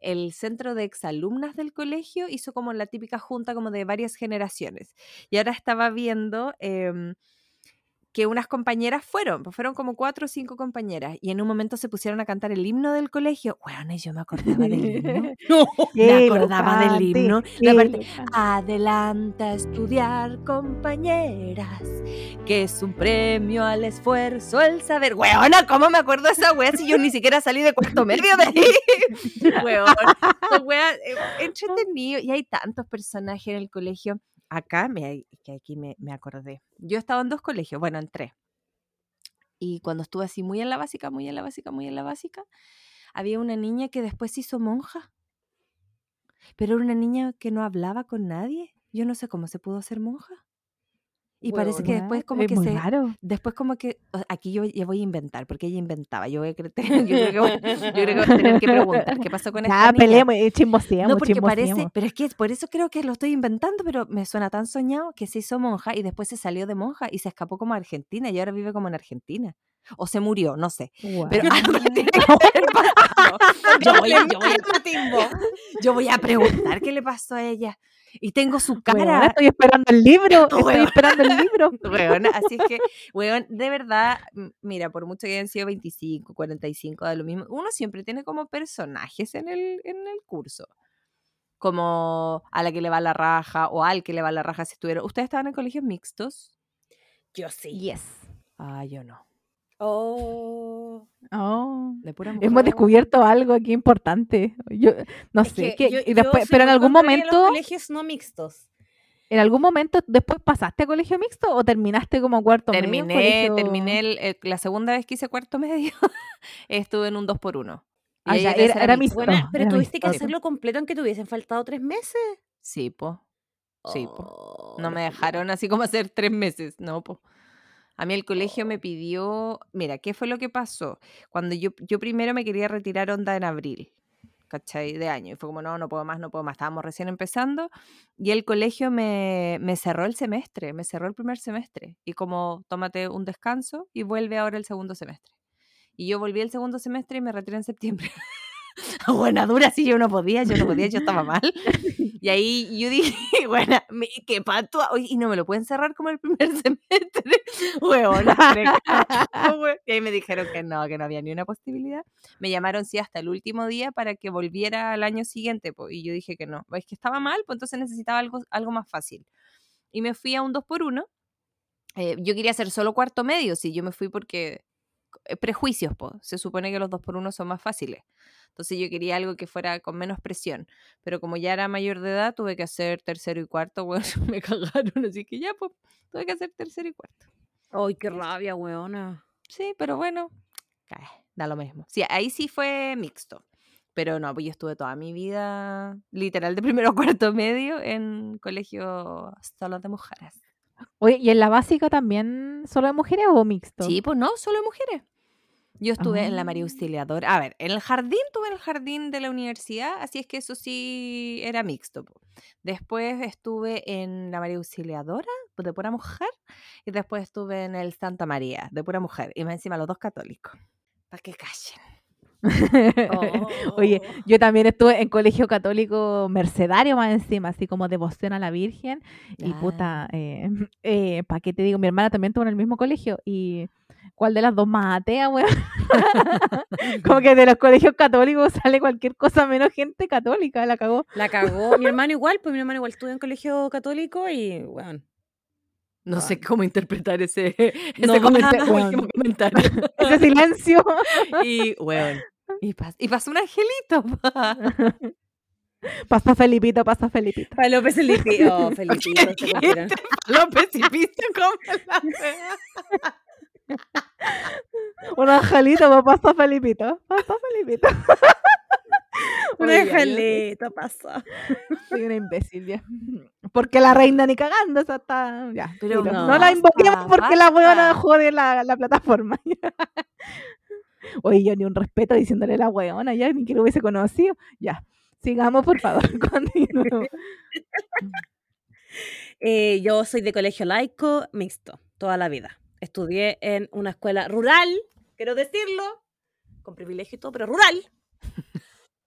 el centro de exalumnas del colegio hizo como la típica junta como de varias generaciones. Y ahora estaba viendo em, que unas compañeras fueron, pues fueron como cuatro o cinco compañeras, y en un momento se pusieron a cantar el himno del colegio. Bueno, y yo me acordaba del himno. *laughs* me acordaba del himno. La parte. Adelanta a estudiar, compañeras, que es un premio al esfuerzo, el saber. Weona, ¿cómo me acuerdo de esa wea si yo ni siquiera salí de cuarto *laughs* medio de ahí? *laughs* Weón, wea, eh, entretenido. Y hay tantos personajes en el colegio. Acá, que aquí me, me acordé. Yo estaba en dos colegios, bueno, en tres. Y cuando estuve así muy en la básica, muy en la básica, muy en la básica, había una niña que después se hizo monja. Pero era una niña que no hablaba con nadie. Yo no sé cómo se pudo hacer monja. Y parece que después como Es que se... raro. Después como que... Aquí yo ya voy a inventar, porque ella inventaba. Yo, voy a cre- *laughs* yo, creo, que voy, yo creo que voy a tener que preguntar qué pasó con esta Ya, niña. peleemos, eh, chismoseemos, No, porque parece, pero es que por eso creo que lo estoy inventando, pero me suena tan soñado que se hizo monja y después se salió de monja y se escapó como a Argentina y ahora vive como en Argentina. O se murió, no sé. Pero *laughs* algo tiene que *laughs* haber pasado. Yo voy, yo yo voy a preguntar qué le pasó a ella. Y tengo su Weona, cara. estoy esperando el libro, *laughs* estoy Weona. esperando el libro. *laughs* Weón, así es que, weón, de verdad, mira, por mucho que hayan sido 25, 45, da lo mismo, uno siempre tiene como personajes en el, en el curso. Como a la que le va la raja o al que le va la raja si estuvieron. ¿Ustedes estaban en colegios mixtos? Yo sí. Yes. Ah, yo no. Oh. De pura Oh. mujer. Hemos descubierto algo aquí importante. Yo no Es sé, que que- yo- y después, pero en algún los momento, colegios no mixtos. en algún momento después pasaste a colegio mixto o terminaste como cuarto medio en Terminé, colegio- terminé el- la segunda vez que hice cuarto medio, *laughs* estuve en un 2 por 1 Ah, ya, era- era mixto. Pero era tuviste que hacerlo completo aunque te hubiesen faltado tres meses. Sí, po. Sí, po. Oh, No me la dejaron así como hacer tres meses, no, po. A mí el colegio me pidió, mira, ¿qué fue lo que pasó? Cuando yo, yo primero me quería retirar onda en abril, ¿cachai? De año. Y fue como, no, no puedo más, no puedo más. Estábamos recién empezando y el colegio me, me cerró el semestre, me cerró el primer semestre. Y como, tómate un descanso y vuelve ahora el segundo semestre. Y yo volví el segundo semestre y me retiré en septiembre. *laughs* Buena dura, sí, yo no podía, yo no podía, yo estaba *laughs* mal. Y ahí yo dije, *laughs* bueno, qué pato, oye, y no me lo pueden cerrar como el primer semestre, huevona, me cago, hue- Y ahí me dijeron que no, que no había ni una posibilidad. Me llamaron, sí, hasta el último día para que volviera al año siguiente, po, y yo dije que no, es que estaba mal, pues entonces necesitaba algo, algo más fácil. Y me fui a un 2 por 1 yo quería hacer solo cuarto medio, sí, yo me fui porque eh, prejuicios, po. se supone que los 2 por 1 son más fáciles. Entonces yo quería algo que fuera con menos presión. Pero como ya era mayor de edad, tuve que hacer tercero y cuarto, *laughs* bueno, me cagaron, así que ya, pues, tuve que hacer tercero y cuarto. Ay, qué rabia, weona. Sí, pero bueno, da lo mismo. Sí, ahí sí fue mixto. Pero no, pues yo estuve toda mi vida, literal, de primero a cuarto medio en colegio solo de mujeres. Oye, ¿y en la básica también solo de mujeres o mixto? Sí, pues no, solo de mujeres. Yo estuve en la María Ah. Auxiliadora. A ver, en el jardín tuve en el jardín de la universidad, así es que eso sí era mixto. Después estuve en la María Auxiliadora, pues, de pura mujer, y después estuve en el Santa María, de pura mujer, y más encima los dos católicos. Para que callen. *laughs* Oye, Oh. yo también estuve en colegio católico mercedario más encima, así como devoción a la Virgen. Y puta, eh, *laughs* eh, ¿para qué te digo? Mi hermana también estuvo en el mismo colegio. ¿Y cuál de las dos más atea, weón? *laughs* como que de los colegios católicos sale cualquier cosa menos gente católica, la cagó. La cagó. Mi hermano igual, pues mi hermano igual estuvo en colegio católico y, weón. No sé cómo interpretar ese, No, ese comentario. ese- último comentario. Ese silencio. y, weón, *laughs* y, pas- y pasó un angelito. *laughs* pa. *laughs* Pasa Felipito, pasa Felipito. López Felipe. Oh, Felipito. cumplieron. Los precipicios, como la. Un angelito, pasa Felipito. Pasa Felipito. Un ya, yo- angelito pasó. Soy una imbécil ya. Porque la reina ni cagando, esa está. Ya. Pero no, no, la invoquemos basta, porque la weona basta. jode la, la plataforma. Oye, yo ni un respeto diciéndole la weona, ya ni que lo hubiese conocido. Ya. Sigamos, por favor. *laughs* Continuemos. *laughs* Eh, yo soy de colegio laico mixto, toda la vida. Estudié en una escuela rural, quiero decirlo, con privilegio y todo, pero rural.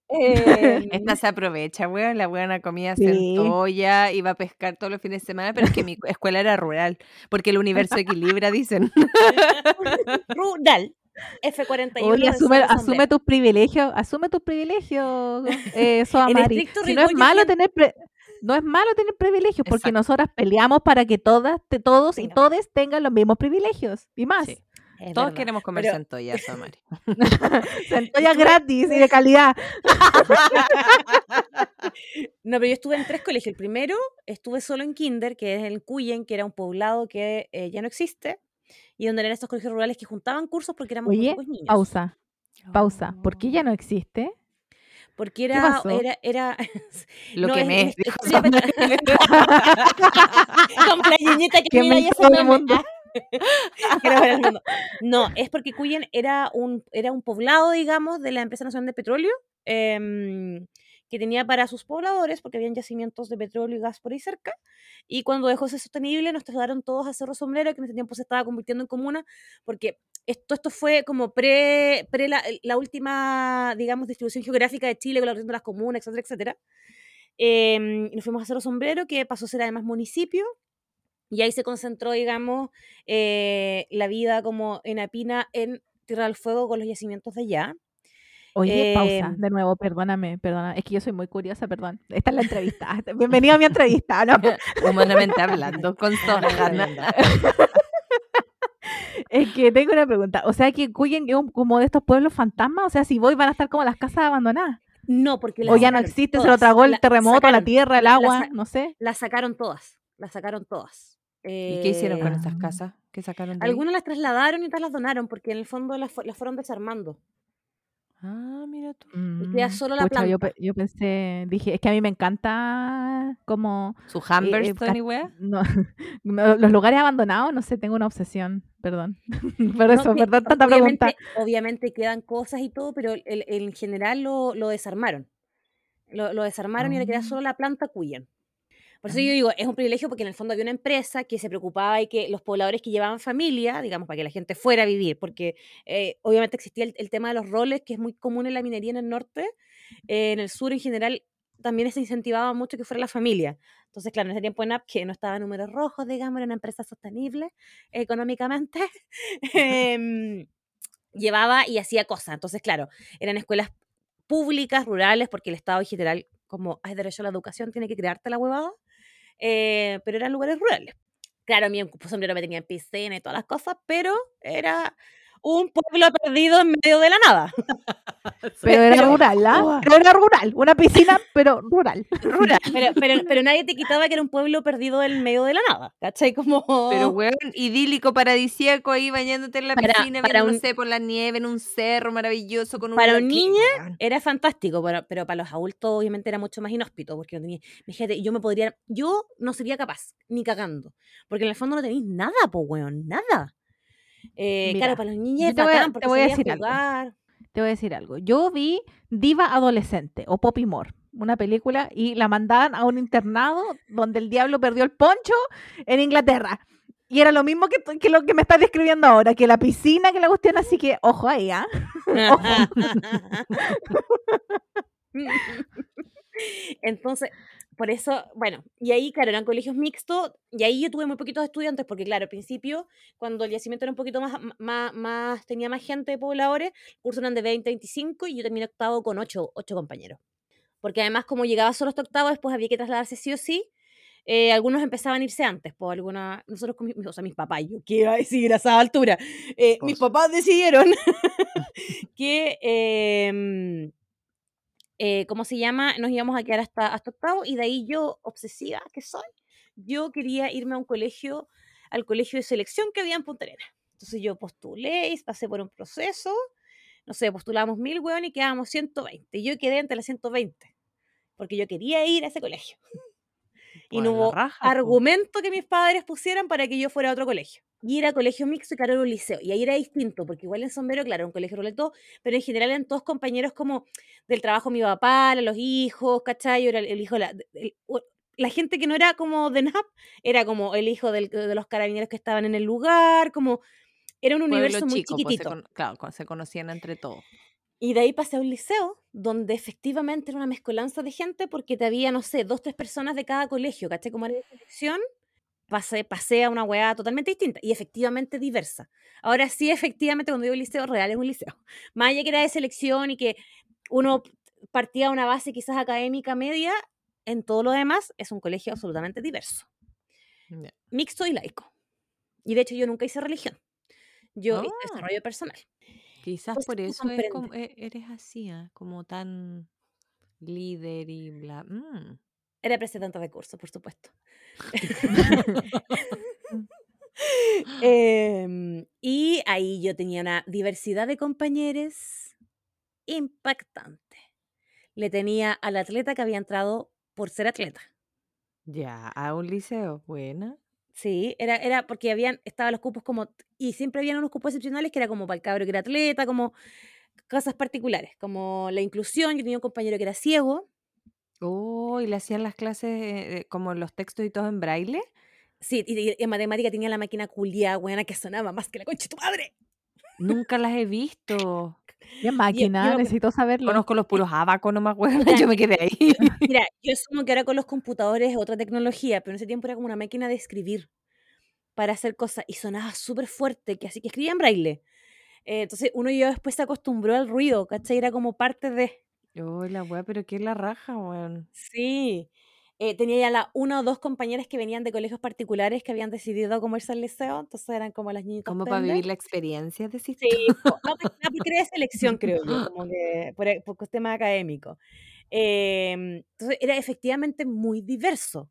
Eh, *laughs* Esta se aprovecha, weón. La buena comía Sí. centolla, iba a pescar todos los fines de semana, pero es que mi escuela era rural, porque el universo equilibra, dicen. rural. F41. Oye, asume, asume tus privilegios, asume tus privilegios, *laughs* eh, Si no es malo siempre- tener pre- no es malo tener privilegios, porque Exacto. nosotras peleamos para que todas, te- todos y todes tengan los mismos privilegios y más. Sí. Es Todos verdad. queremos comer Pero- *laughs* *laughs* centolla, Samari. Centolla gratis y de calidad. No, pero yo estuve en tres colegios. El primero estuve solo en Kinder, que es en Cuyen, que era un poblado que eh, ya no existe, y donde eran estos colegios rurales que juntaban cursos porque éramos muy Oye, pocos niños. pausa, pausa. ¿Por qué ya no existe? Porque era, pasó? era, era *laughs* Lo No, que es- me es- dijo es- *laughs* Samari. *laughs* como la niñita que Que mira me todo el mundo. Mundo. No, es porque Cuyen era un, era un poblado, digamos, de la Empresa Nacional de Petróleo, em, que tenía para sus pobladores, porque habían yacimientos de petróleo y gas por ahí cerca, y cuando dejó de ser sostenible nos trasladaron todos a Cerro Sombrero, que en ese tiempo se estaba convirtiendo en comuna, porque esto, esto fue como pre, pre la, la última, digamos, distribución geográfica de Chile con la región de las comunas, etcétera, etcétera. Em, y nos fuimos a Cerro Sombrero, que pasó a ser además municipio, y ahí se concentró, digamos, eh, la vida como en Apina, en Tierra del Fuego, con los yacimientos de allá. Oye, pausa, Em, de nuevo, perdóname, perdona. Es que yo soy muy curiosa, perdón. Esta es la entrevista. Bienvenido a mi entrevista. ¿no? *laughs* Humanamente hablando, con *laughs* Sohana. *laughs* Es que tengo una pregunta. O sea, que Cuyen es como de estos pueblos fantasmas. O sea, si voy van a estar como las casas abandonadas. No, porque O ya no existe, se lo tragó el La- terremoto, la tierra, el la- la agua, no sé. Las sacaron todas, las sacaron todas. ¿Y qué hicieron con Eh, esas Ah. casas? ¿Qué sacaron de ahí? Algunas las trasladaron y otras las donaron, porque en el fondo las, las fueron desarmando. Ah, mira tú. Queda solo la pucha, yo, planta. pe- yo pensé, dije, es que a mí me encanta como ¿Su eh, Humberstone y wea? no, *laughs* no, los lugares abandonados, no sé, tengo una obsesión, perdón. *laughs* Por eso, que perdón, tanta pregunta. obviamente, obviamente quedan cosas y todo, pero el- el- en general lo, lo desarmaron. Lo, lo desarmaron y le queda Ah. solo la planta Cuyen. Por eso yo digo, es un privilegio porque en el fondo había una empresa que se preocupaba y que los pobladores que llevaban familia, digamos, para que la gente fuera a vivir, porque eh, obviamente existía el, el tema de los roles, que es muy común en la minería en el norte, eh, en el sur en general también se incentivaba mucho que fuera la familia. Entonces, claro, en ese tiempo en AP, que no estaba en números rojos, digamos, era una empresa sostenible económicamente, *laughs* em, llevaba y hacía cosas. Entonces, claro, eran escuelas públicas, rurales, porque el Estado en general, como hay derecho a la educación, tiene que crearte la huevada, eh, pero eran lugares rurales. Claro, mi sombrero me tenía en piscina y todas las cosas, pero era un pueblo perdido en medio de la nada. *laughs* Pero era rural, ¿ah? Pero era rural, una piscina, pero rural. Rural. Pero, pero, pero nadie te quitaba que era un pueblo perdido en medio de la nada, ¿cachai? Como... Pero, weón, idílico, paradisíaco, ahí bañándote en la Para- piscina, para un- no sé, por la nieve, en un cerro maravilloso, con un... Para un niño, era fantástico, pero, pero para los adultos obviamente era mucho más inhóspito, porque no tenía, fíjate, yo me podría, yo no sería capaz, ni cagando, porque en el fondo no tenéis nada, pues weón, nada. Eh, Mira, claro, para los niños es te voy a- te voy a decir algo. Te voy a decir algo. Yo vi Diva Adolescente o Poppy More, una película, y la mandaban a un internado donde el diablo perdió el poncho en Inglaterra. Y era lo mismo que, que lo que me estás describiendo ahora, que la piscina, que la cuestión, así que ojo ahí, ¿ah? *laughs* *laughs* *laughs* Entonces, por eso, bueno, y ahí, claro, eran colegios mixtos, y ahí yo tuve muy poquitos estudiantes, porque claro, al principio, cuando el yacimiento era un poquito más, más, más tenía más gente de pobladores, cursos eran de 20, 25, y yo terminé octavo con 8, ocho compañeros. Porque además, como llegaba solo hasta octavo, después había que trasladarse sí o sí, eh, algunos empezaban a irse antes, pues alguna, nosotros con mis, o sea, mis papás, yo qué iba a decir a esa altura, Eh, mis papás decidieron *laughs* que, em, eh, ¿cómo se llama? Nos íbamos a quedar hasta, hasta octavo y de ahí yo, obsesiva que soy, yo quería irme a un colegio, al colegio de selección que había en Punta Arenas. Entonces yo postulé y pasé por un proceso, no sé, postulamos mil hueón y quedábamos 120. Y yo quedé entre las 120, porque yo quería ir a ese colegio. *laughs* Y no hubo raja, argumento que mis padres pusieran para que yo fuera a otro colegio. Y era colegio mixto y claro, era un liceo. Y ahí era distinto, porque igual en Sombrero, claro, era un colegio rural todo, pero en general eran todos compañeros como del trabajo de mi papá, los hijos, ¿cachai? Yo era el, hijo la... el- la gente que no era como de NAP era como el hijo del- de los carabineros que estaban en el lugar, como era un Pueblo universo muy chico, pues, se chiquitito. claro, se conocían entre todos. Y de ahí pasé a un liceo donde efectivamente era una mezcolanza de gente porque te había, no sé, dos, tres personas de cada colegio, ¿caché? Como era de selección, pasé, pasé a una weá totalmente distinta y efectivamente diversa. Ahora sí, efectivamente, cuando digo liceo, real es un liceo. *laughs* Más allá que era de selección y que uno partía de una base quizás académica media, en todo lo demás es un colegio absolutamente diverso. Mixto y laico. Y de hecho yo nunca hice religión. Yo hice Ah. desarrollo personal. Quizás por eso es comprendes. como- e- eres así, ah, como tan líder y bla. mm. Era representante de curso, por supuesto. *laughs* Em, y ahí yo tenía una diversidad de compañeros impactante. Le tenía al atleta que había entrado por ser atleta. Ya, a un liceo, buena. Sí, era, era porque habían, estaban los cupos como, y siempre habían unos cupos excepcionales que era como para el cabro que era atleta, como cosas particulares, como la inclusión. Yo tenía un compañero que era ciego, Oh, y le hacían las clases eh, eh, como los textos y todo en braille. sí, y, y en matemática tenía la máquina culia, buena, que sonaba más que la concha de tu madre. Nunca las he *laughs* visto. Qué máquina, yo- necesito saberlo. Conozco los puros abacos nomás, weón. *laughs* Ya. Yo me quedé ahí. Mira, *laughs* yo asumo que ahora con los computadores es otra tecnología, pero en ese tiempo era como una máquina de escribir para hacer cosas y sonaba súper fuerte, que así que escribía en braille. Eh, entonces uno ya después se acostumbró al ruido, ¿cachai? Era como parte de... Oh, la weá, pero qué es la raja, weón. Sí. Eh, tenía ya la una o dos compañeras que venían de colegios particulares que habían decidido cómo irse al liceo, entonces eran como las niñitas Como para vivir la experiencia, decís tú? Sí, po- no, pues, no, porque era de selección, creo yo, *laughs* como que por, e- por tema académico. Em, entonces era efectivamente muy diverso.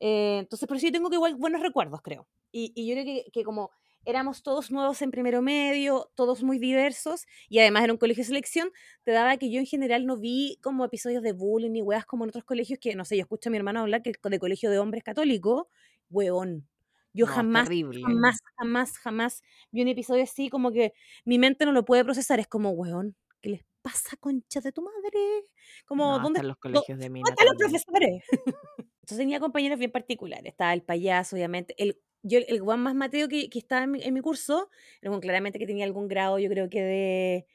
Eh, entonces, por eso yo tengo que igual buenos recuerdos, creo. Y, y yo creo que, que como éramos todos nuevos en primero medio, todos muy diversos, y además era un colegio de selección, te daba que yo en general no vi como episodios de bullying ni weas como en otros colegios que, no sé, yo escucho a mi hermano hablar que el de colegio de hombres católico, weón. Yo No, jamás, jamás, jamás, jamás vi un episodio así como que mi mente no lo puede procesar. Es como, weón, ¿qué les pasa, concha de tu madre? Como, No, ¿dónde hasta los colegios de mina ¿Dónde están los profesores? *laughs* Entonces tenía compañeros bien particulares. Estaba el payaso, obviamente. El, yo, el guan más mateo que, que estaba en mi, en mi curso, era un claramente que tenía algún grado, yo creo que de,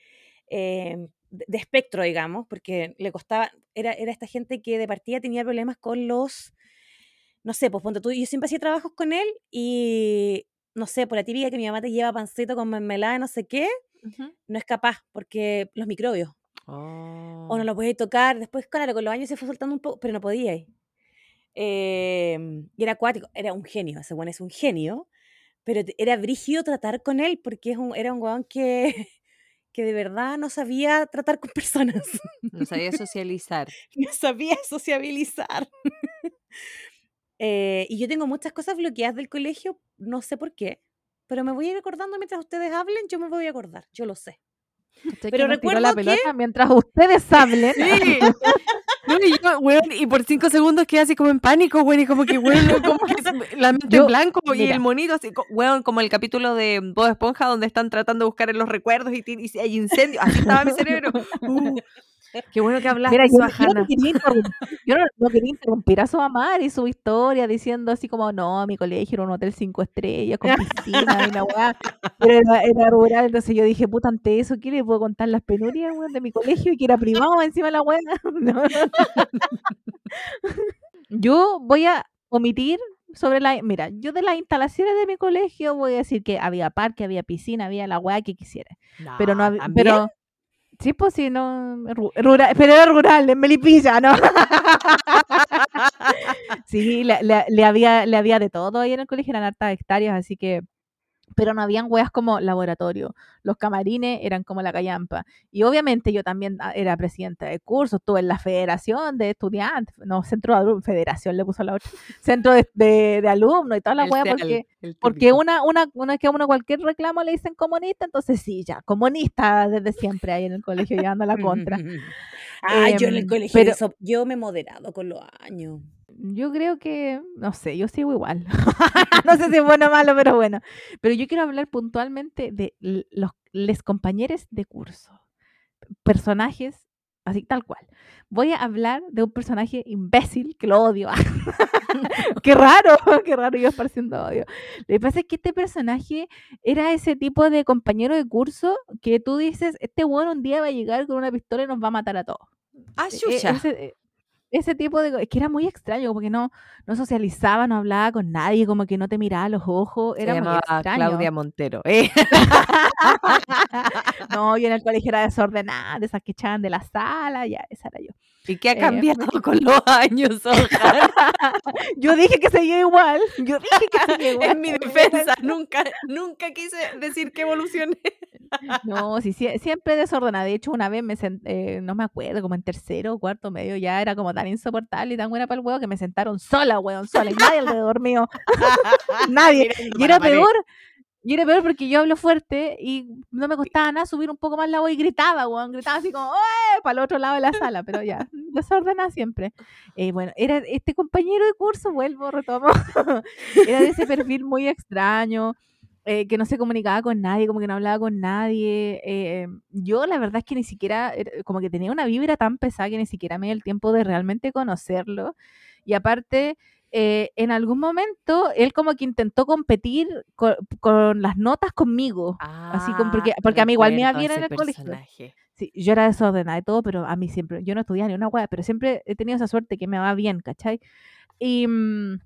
eh, de, de espectro, digamos, porque le costaba, era, era esta gente que de partida tenía problemas con los, no sé, pues ponte tú, yo siempre hacía trabajos con él y, no sé, por la típica que mi mamá te lleva pancito con mermelada, no sé qué, no es capaz, porque los microbios Oh. o no lo podíais tocar. Después, claro, con los años se fue soltando un poco, pero no podíais. Em, y era acuático, era un genio, ese weón es un genio, pero era brígido tratar con él porque es un, era un weón que, *laughs* que de verdad no sabía tratar con personas, No sabía *laughs* socializar. no sabía sociabilizar. *laughs* Eh, y yo tengo muchas cosas bloqueadas del colegio, no sé por qué, pero me voy a ir acordando mientras ustedes hablen, yo me voy a acordar, yo lo sé. ¿Cachai pero que la recuerdo que- pelota mientras ustedes *laughs* hablen. Sí. *laughs* No, y, yo, weón, y por cinco segundos quedé así como en pánico, weón, y como que, weón, como que *laughs* la mente Yo- en blanco y el monito así, weón, como el capítulo de Bob Esponja donde están tratando de buscar en los recuerdos y, ti- y si hay incendio. Así estaba mi cerebro. Uh, qué bueno que hablaste, Mira, yo, yo no quería interrumpir, yo no- no quería interrumpir a su mamá y su historia diciendo así como, no, mi colegio era un hotel cinco estrellas con piscina y una weá, pero era, era rural, entonces yo dije, puta, ante eso, ¿qué le puedo contar las penurias, weón, de mi colegio y que era privado encima de la weá? *laughs* No. yo voy a omitir sobre la, mira, yo de las instalaciones de mi colegio voy a decir que había parque, había piscina, había la weá que quisiera pero no Ah, había, sí pues sí no ru- rural pero era rural en Melipilla no *laughs* sí le, le- le había le había de todo ahí en el colegio eran hartas hectáreas así que pero no habían weas como laboratorio. Los camarines eran como la callampa. Y obviamente yo también ah, era presidenta de curso, estuve en la federación de estudiantes, no, centro de alumnos, federación le puso la otra, *laughs* centro de, de, de alumnos y toda la El wea, CEAL, porque porque una, una, una que a uno cualquier reclamo le dicen comunista, entonces sí, ya, comunista desde siempre ahí en el colegio llevando la contra. *laughs* Ah, yo en el Em, colegio, pero- eso- yo me he moderado con los años. Yo creo que, no sé, yo sigo igual. *laughs* no sé si es bueno o malo, pero bueno. Pero yo quiero hablar puntualmente de los les compañeros de curso. Personajes así tal cual. Voy a hablar de un personaje imbécil que lo odio. *laughs* qué raro, *laughs* qué raro yo esparciendo odio. Lo que pasa es que este personaje era ese tipo de compañero de curso que tú dices, este bueno un día va a llegar con una pistola y nos va a matar a todos. Ah, E- e- chucha. ese, e- ese tipo de... Es que era muy extraño, como que no, no socializaba, no hablaba con nadie, como que no te miraba a los ojos, Se era muy llamaba extraño. Claudia Montero. ¿eh? *laughs* no, yo en el colegio era desordenada, de esas que echaban de la sala, ya, esa era yo. ¿Y qué ha Eh, cambiado *laughs* con los años? *laughs* Yo dije que seguía igual, yo dije que seguía igual. en mi defensa, nunca, nunca quise decir que evolucioné. No, sí, sie- siempre desordenada. De hecho, una vez me senté, no me acuerdo, como en tercero o cuarto medio, ya era como tan insoportable y tan buena para el huevo que me sentaron sola, weón, sola, y nadie alrededor mío, *laughs* nadie. Y era peor, y era peor porque yo hablo fuerte y no me costaba nada subir un poco más la voz y gritaba, weón, gritaba así como, ¡eh! para el otro lado de la sala, pero ya, *laughs* desordenada siempre. Eh, bueno, era este compañero de curso, vuelvo, retomo, *laughs* era de ese perfil muy extraño, eh, que no se comunicaba con nadie, como que no hablaba con nadie. eh, yo la verdad es que ni siquiera, era- como que tenía una vibra tan pesada que ni siquiera me dio el tiempo de realmente conocerlo. Y aparte, eh, en algún momento, él como que intentó competir co- con, las notas conmigo. Así como porque- Ah, porque a mí igual me iba bien en el colegio. personaje. Sí, yo era desordenada y todo, pero a mí siempre, yo no estudiaba ni una hueá, pero siempre he tenido esa suerte que me va bien, ¿cachai? Y mm,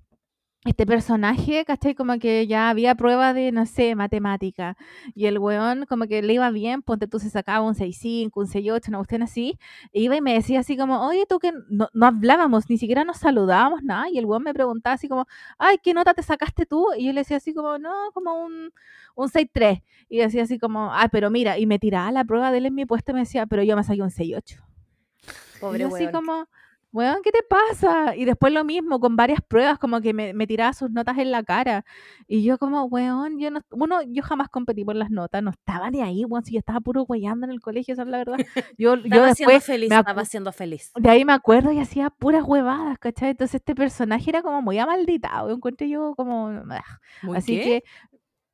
este personaje, ¿cachai? Como que ya había prueba de, no sé, matemática. Y el weón, como que le iba bien, ponte tú se sacaba un 6.5, un 6.8, una cuestión así. e iba y me decía así como, oye, tú que no, no hablábamos, ni siquiera nos saludábamos, nada. Y el weón me preguntaba así como, ay, ¿qué nota te sacaste tú? Y yo le decía así como, no, como un, un 6.3. Y decía así como, ah, pero mira, y me tiraba la prueba de él en mi puesto y me decía, pero yo me saqué un 6.8. Y Pobre yo así como, weón, ¿qué te pasa? Y después lo mismo, con varias pruebas, como que me, me tiraba sus notas en la cara. Y yo como, weón, yo no, uno, yo jamás competí por las notas, no estaba ni ahí, weón, si yo estaba puro weyando en el colegio, esa es la verdad. *laughs* Yo, yo Estaba siendo después, feliz, me estaba siendo feliz. de ahí me acuerdo y hacía puras huevadas, ¿cachai? Entonces este personaje era como muy amalditado, yo encontré yo como... ah, ¿Muy Así qué? que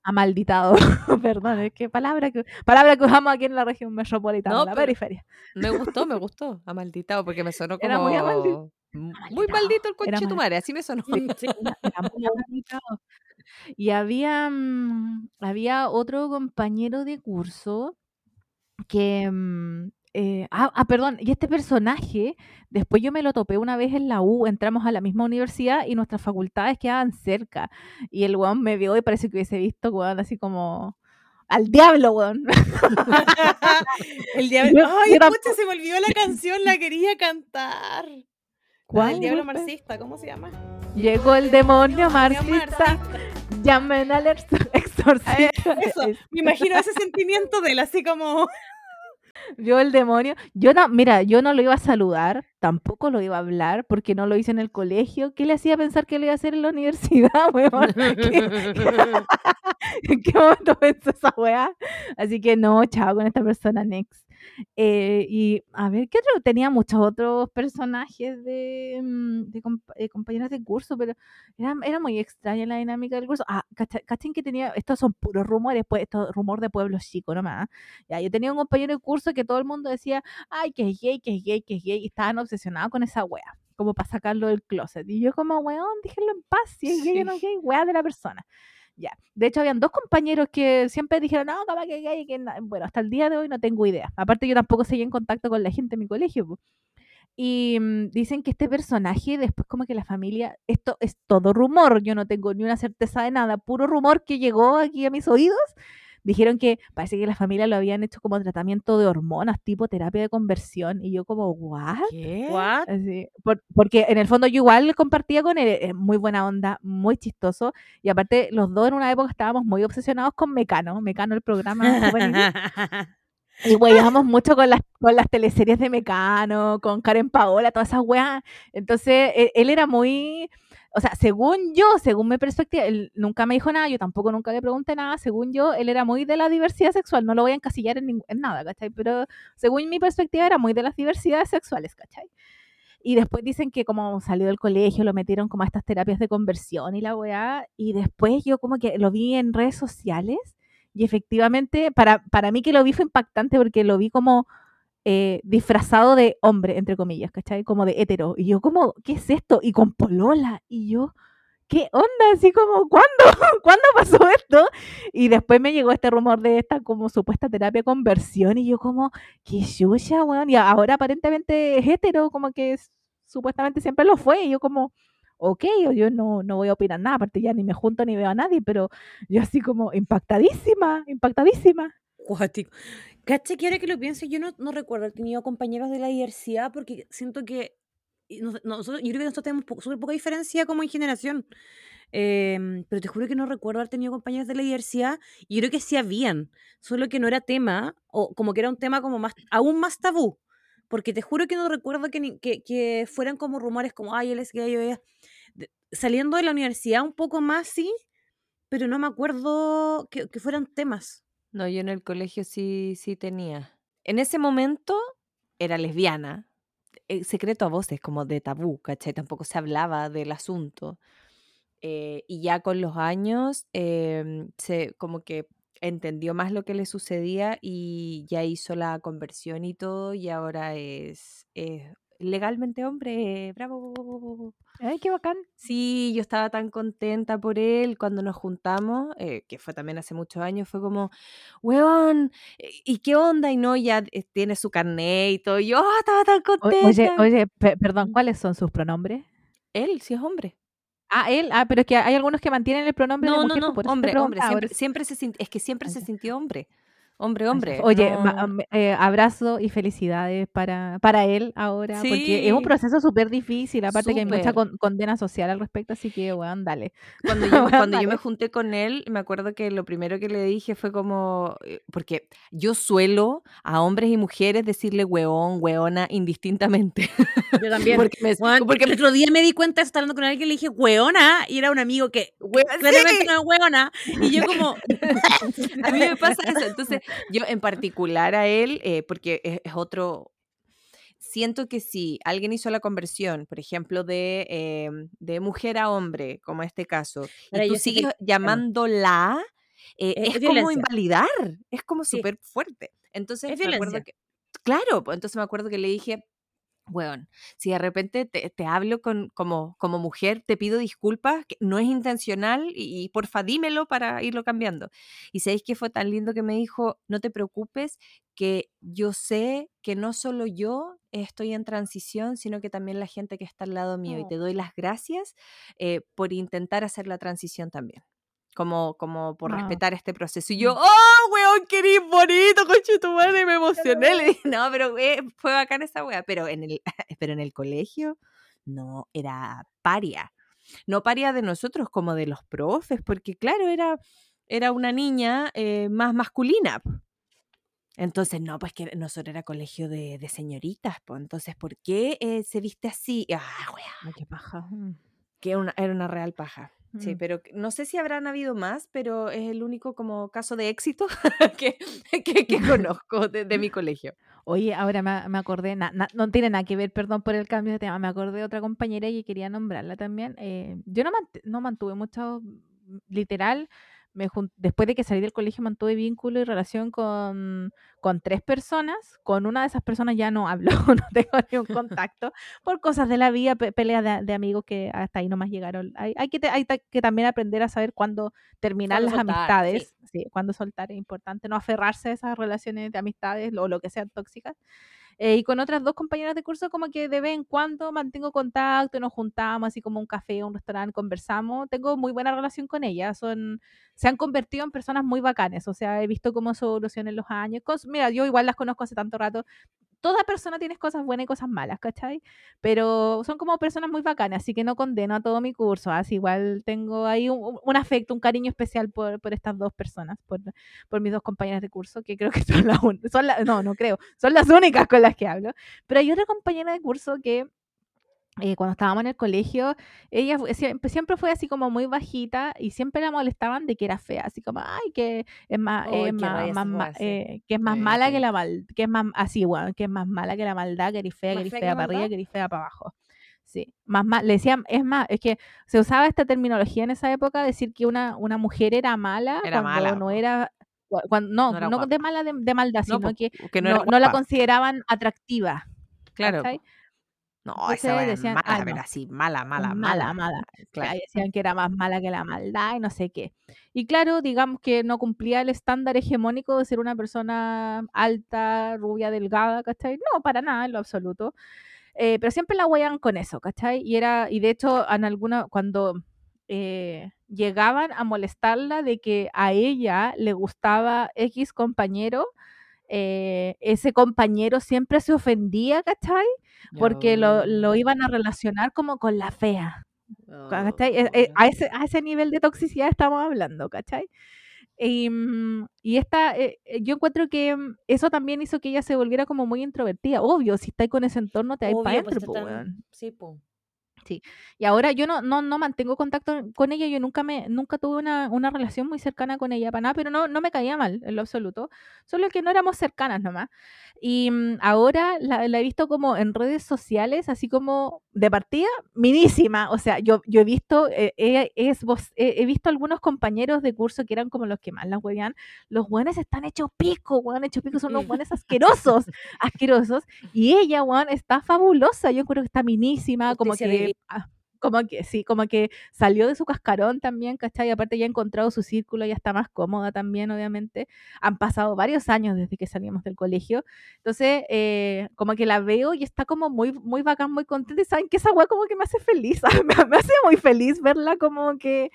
amalditado, *laughs* perdón, es que palabra que palabra que usamos aquí en la región metropolitana, No, en la periferia. Me *laughs* gustó, me gustó. Amalditado, porque me sonó como. Era muy amaldi- Muy Amalditado, maldito el coche tu mal- madre, así me sonó. Sí. Era- era muy amalditado. Y había, mm, había otro compañero de curso que... eh, ah, ah, perdón, y este personaje, después yo me lo topé una vez en la U, entramos a la misma universidad y nuestras facultades quedaban cerca. Y el weón me vio y parece que hubiese visto, weón, así como... Al diablo, weón. *laughs* El diablo. *laughs* Yo- Ay, escucha, se me olvidó la canción, la quería cantar. ¿Cuál, El diablo marxista, ¿cómo se llama? Llegó el demonio marxista, llamen al exor- exorcista. Eso, Es- *laughs* me imagino ese sentimiento de él, así como. Vio el demonio. Yo no, mira, yo no lo iba a saludar, tampoco lo iba a hablar, porque no lo hice en el colegio. ¿Qué le hacía pensar que lo iba a hacer en la universidad, *laughs* weón? ¿Qué- *laughs* *laughs* ¿En qué momento pensó esa weá? Así que no, chao con esta persona, next. Eh, y a ver, ¿qué otro? Tenía muchos otros personajes de, mm, de compa- eh, compañeros de curso, pero era, era muy extraña la dinámica del curso. Ah, cachen que tenía, estos son puros rumores, pues, esto rumor de pueblos chicos nomás. Ya, yo tenía un compañero de curso que todo el mundo decía, ay, que es gay, que es gay, que es gay, y estaban obsesionados con esa wea, como para sacarlo del closet. Y yo como, weón, déjenlo en paz, si es gay o no es gay, wea de la persona. Ya, de hecho habían dos compañeros que siempre dijeron, no, capaz que gay, que na-". bueno, hasta el día de hoy no tengo idea. Aparte yo tampoco seguí en contacto con la gente en mi colegio. Y mm, dicen que este personaje, después como que la familia, esto es todo rumor, yo no tengo ni una certeza de nada, puro rumor que llegó aquí a mis oídos. Dijeron que parece que la familia lo habían hecho como tratamiento de hormonas, tipo terapia de conversión. Y yo como, ¿what? ¿Qué? ¿What? Así, por- porque en el fondo yo igual compartía con él, es muy buena onda, muy chistoso. Y aparte, los dos en una época estábamos muy obsesionados con Mecano, Mecano el programa. *laughs* Y weyábamos mucho con las, con las teleseries de Mecano, con Karen Paola, todas esas weas. Entonces, él, él era muy. O sea, según yo, según mi perspectiva, él nunca me dijo nada, yo tampoco nunca le pregunté nada. Según yo, él era muy de la diversidad sexual, no lo voy a encasillar en, nada, ¿cachai? Pero según mi perspectiva, era muy de las diversidades sexuales, ¿cachai? Y después dicen que como salió del colegio, lo metieron como a estas terapias de conversión y la weá. Y después yo como que lo vi en redes sociales y efectivamente, para, para mí que lo vi fue impactante porque lo vi como eh, disfrazado de hombre, entre comillas, ¿cachai? Como de hetero. Y yo como, ¿qué es esto? Y con polola. Y yo, ¿qué onda? Así como, ¿cuándo? *laughs* ¿Cuándo pasó esto? Y después me llegó este rumor de esta como supuesta terapia conversión y yo como, qué chucha, weón. Y ahora aparentemente es hetero, como que es- supuestamente siempre lo fue. Y yo como, ok, yo no, no voy a opinar nada, aparte ya ni me junto ni veo a nadie, pero yo así como impactadísima, impactadísima. Cuático. Cacha que ahora que lo pienso, yo no, no recuerdo haber tenido compañeros de la diversidad porque siento que nosotros, yo creo que nosotros tenemos súper poca diferencia como en generación. Em, pero te juro que no recuerdo haber tenido compañeros de la diversidad y yo creo que sí habían, solo que no era tema, o como que era un tema como más, aún más tabú. Porque te juro que no recuerdo que, ni- que, que fueran como rumores como, ay, él es gay, o Saliendo de la universidad un poco más, sí, pero no me acuerdo que, que fueran temas. No, yo en el colegio sí, sí tenía. En ese momento era lesbiana. eh, secreto a voces, como de tabú, ¿cachai? Tampoco se hablaba del asunto. Eh, y ya con los años, em, se como que entendió más lo que le sucedía y ya hizo la conversión y todo, y ahora es, es legalmente hombre. ¡Bravo! Ay, qué bacán. Sí, yo estaba tan contenta por él cuando nos juntamos, eh, que fue también hace muchos años, fue como, weón, eh, ¿y qué onda? Y no, ya eh, tiene su carnet y todo. Y yo "Ah, estaba tan contenta. oye, oye, pe- perdón, ¿cuáles son sus pronombres? Él sí es hombre. Ah, él, ah, pero es que hay algunos que mantienen el pronombre de No, no, mujer, no, por te hombre, hombre. Siempre, siempre se es que siempre Ah, se sintió hombre. Hombre, hombre. Oye, no- eh, abrazo y felicidades para, para él ahora, porque es un Sí. proceso súper difícil, aparte que hay mucha con- condena social al respecto, así que, weón, dale. Cuando yo, Weón, cuando yo me junté con él, me acuerdo que lo primero que le dije fue como, eh, porque yo suelo a hombres y mujeres decirle weón, weona, indistintamente. Yo también. *laughs* Porque me- Weón, porque el otro día me di cuenta de estar hablando con alguien y le dije, weona, y era un amigo que claramente no es weona. Y yo *laughs* como, *laughs* A mí me pasa eso. Entonces, yo en particular a él, eh, porque es, es otro. Siento que si alguien hizo la conversión, por ejemplo, de, eh, de mujer a hombre, como este caso, y tú que- sigues llamándola, eh, Es- como invalidar, es como Sí. súper fuerte. Entonces, Es me acuerdo que. Claro, entonces me acuerdo que le dije, Weón, si de repente te, te hablo con, como, como mujer, te pido disculpas, que no es intencional y, y porfa dímelo para irlo cambiando. Y sabéis que fue tan lindo que me dijo, no te preocupes, que yo sé que no solo yo estoy en transición, sino que también la gente que está al lado mío. Y Oh. te doy las gracias eh, por intentar hacer la transición también. Como, como por Ah. respetar este proceso. Y yo, ¡oh, weón, qué bonito, coche tu madre! Me emocioné. Le dije, no, pero eh, fue bacán esa wea. Pero en, el, *laughs* pero en el colegio, no, era paria. No paria de nosotros, como de los profes, porque claro, era, era una niña eh, más masculina. Entonces, no, pues que nosotros era colegio de, de señoritas, pues entonces, ¿por qué eh, se viste así? Ah, Ay, qué paja. Mm, que una, era una real paja. Sí, mm. pero no sé si habrán habido más, pero es el único como caso de éxito *laughs* que, que, que *laughs* conozco de, de mi colegio. Oye, ahora me, me acordé, na- na- no tiene nada que ver, perdón por el cambio de tema, me acordé de otra compañera y quería nombrarla también. eh, yo no, mant- no mantuve mucho, literal, me después de que salí del colegio mantuve vínculo y relación con, con tres personas, con una de esas personas ya no hablo, *laughs* no tengo ni un *laughs* contacto, por cosas de la vida, pe- peleas de, de amigos que hasta ahí nomás llegaron. Hay, hay, que, te- hay que también aprender a saber cuándo terminar las soltar, sí. amistades, sí, cuándo soltar es importante, no aferrarse a esas relaciones de amistades o lo que sean tóxicas. Eh, y con otras dos compañeras de curso como que de vez en cuando mantengo contacto, nos juntamos así como un café, un restaurante, conversamos. Tengo muy buena relación con ellas, son, se han convertido en personas muy bacanes, o sea, he visto cómo en los años. Cos- mira, yo igual las conozco hace tanto rato. Toda persona tiene cosas buenas y cosas malas, ¿cachai? Pero son como personas muy bacanas, así que no condeno a todo mi curso. Así igual tengo ahí un, un- afecto, un cariño especial por, por estas dos personas, por, por mis dos compañeras de curso, que creo que *laughs* son las son la- no, no creo, son las únicas con las que hablo. Pero hay otra compañera de curso que eh, cuando estábamos en el colegio, ella siempre, siempre fue así como muy bajita y siempre la molestaban de que era fea, así como, ay, que es más, es qué más, más sí. eh, que es más mala que la mal, que es más, así, bueno, que es más mala que la maldad, que eres fea, que ¿Más eres fea para arriba, maldad? que eres fea para abajo. Sí, más mal, le decían, es más, es que se usaba esta terminología en esa época, decir que una, una mujer era mala Era cuando mala, no era Cu- cuan- no, No no de mala de, de maldad, No, sino que que no, no, la consideraban atractiva. Claro. ¿cachai? No, Entonces esa es decían, mala, "Ah, pero no, así, mala, mala, mala, mala. mala. Claro. Ahí decían que era más mala que la maldad y no sé qué. Y claro, digamos que no cumplía el estándar hegemónico de ser una persona alta, rubia, delgada, ¿cachai? No, para nada, en lo absoluto. Eh, pero siempre la huean con eso, ¿cachai? Y era, y de hecho, en alguna, cuando eh, llegaban a molestarla de que a ella le gustaba X compañero, eh, ese compañero siempre se ofendía, ¿cachai? Porque lo, lo iban a relacionar como con la fea. ¿cachai? E- e- A, ese, a ese nivel de toxicidad estamos hablando, ¿cachai? Y, mm, y esta, eh, eh, yo encuentro que mm, eso también hizo que ella se volviera como muy introvertida. Obvio, si estáis con ese entorno, te vais para pues adentro, está po, Y ahora yo no, no, no mantengo contacto con ella, yo nunca me, nunca tuve una, una relación muy cercana con ella para nada, pero no, no me caía mal en lo absoluto, solo que no éramos cercanas nomás. Y mm, ahora la, la he visto como en redes sociales, así como de partida, minísima. O sea, yo, yo he visto, eh, es vos- he, he visto algunos compañeros de curso que eran como los que más la huevían. Los buenos están hechos pico, weón, hechos pico, son unos *laughs* buenos asquerosos, asquerosos. Y ella, weón, está fabulosa. Yo creo que está minísima, como que. Ah, como que sí, como que salió de su cascarón también, ¿cachai? Y aparte ya ha encontrado su círculo, ya está más cómoda también, obviamente. Han pasado varios años desde que salimos del colegio. Entonces, eh, como que la veo y está como muy, muy bacán, muy contenta. Y saben que esa weá como que me hace feliz, *laughs* me, me hace muy feliz verla como que,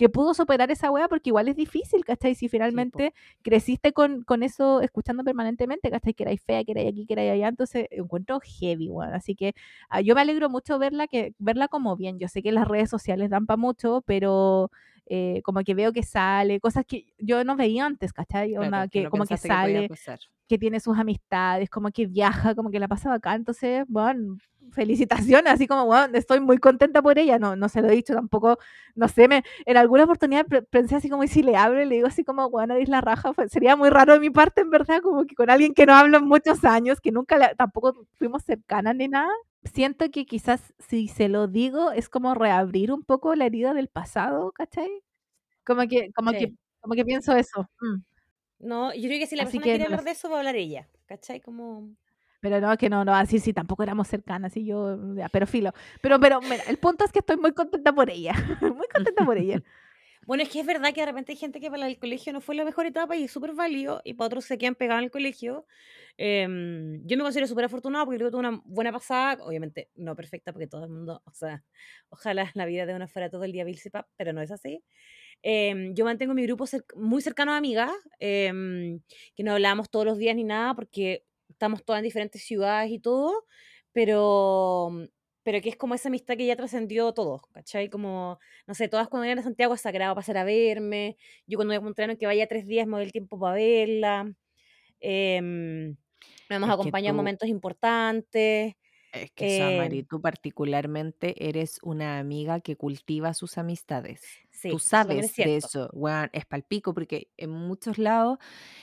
que pudo superar esa weá, porque igual es difícil, ¿cachai? Si finalmente creciste con, con eso, escuchando permanentemente, ¿cachai? Que erais fea, que erais aquí, que erais allá, entonces encuentro heavy, weón. Así que ah, yo me alegro mucho verla, que, verla como bien. Yo sé que las redes sociales dan para mucho, pero eh, como que veo que sale, cosas que yo no veía antes, ¿cachai? Claro, que, no como que sale, pasar. que tiene sus amistades, como que viaja, como que la pasa acá. Entonces, bueno, felicitaciones, así como, bueno, estoy muy contenta por ella. No, no se lo he dicho tampoco, no sé, me, en alguna oportunidad pensé así como, y si le hablo y le digo así como, bueno, eres la raja, fue- sería muy raro de mi parte, en verdad, como que con alguien que no hablo en muchos años, que nunca le- tampoco fuimos cercanas ni nada. Siento que quizás si se lo digo es como reabrir un poco la herida del pasado, ¿cachai? Como que, como Sí. que, como que pienso eso. mm. No, yo creo que si la Así persona quiere no hablar de eso, va a hablar ella. ¿Cachai? Como. Pero no, que no, no, así sí, tampoco éramos cercanas, y yo, ya, pero filo. Pero, pero, mira, el punto es que estoy muy contenta por ella, *laughs* muy contenta por ella. Bueno, es que es verdad que de repente hay gente que para el colegio no fue la mejor etapa y es súper válido, y para otros se quedan pegados en el colegio. Em, yo me considero súper afortunada porque creo que tuve una buena pasada, obviamente no perfecta porque todo el mundo, o sea, ojalá la vida de una fuera todo el día Vilsepa, pero no es así. Em, yo mantengo mi grupo muy cercano de amigas, em, que no hablamos todos los días ni nada porque estamos todas en diferentes ciudades y todo, pero, pero que es como esa amistad que ya trascendió todo, ¿cachai? Como, no sé, todas cuando iban a Santiago es sagrado pasar a verme, yo cuando voy a Montreal, que vaya tres días me doy el tiempo para verla, me hemos acompañado en momentos importantes. Es que Samari, em, tú particularmente eres una amiga que cultiva sus amistades. Sí, Tú es sabes de eso, weón, es palpico, porque en muchos lados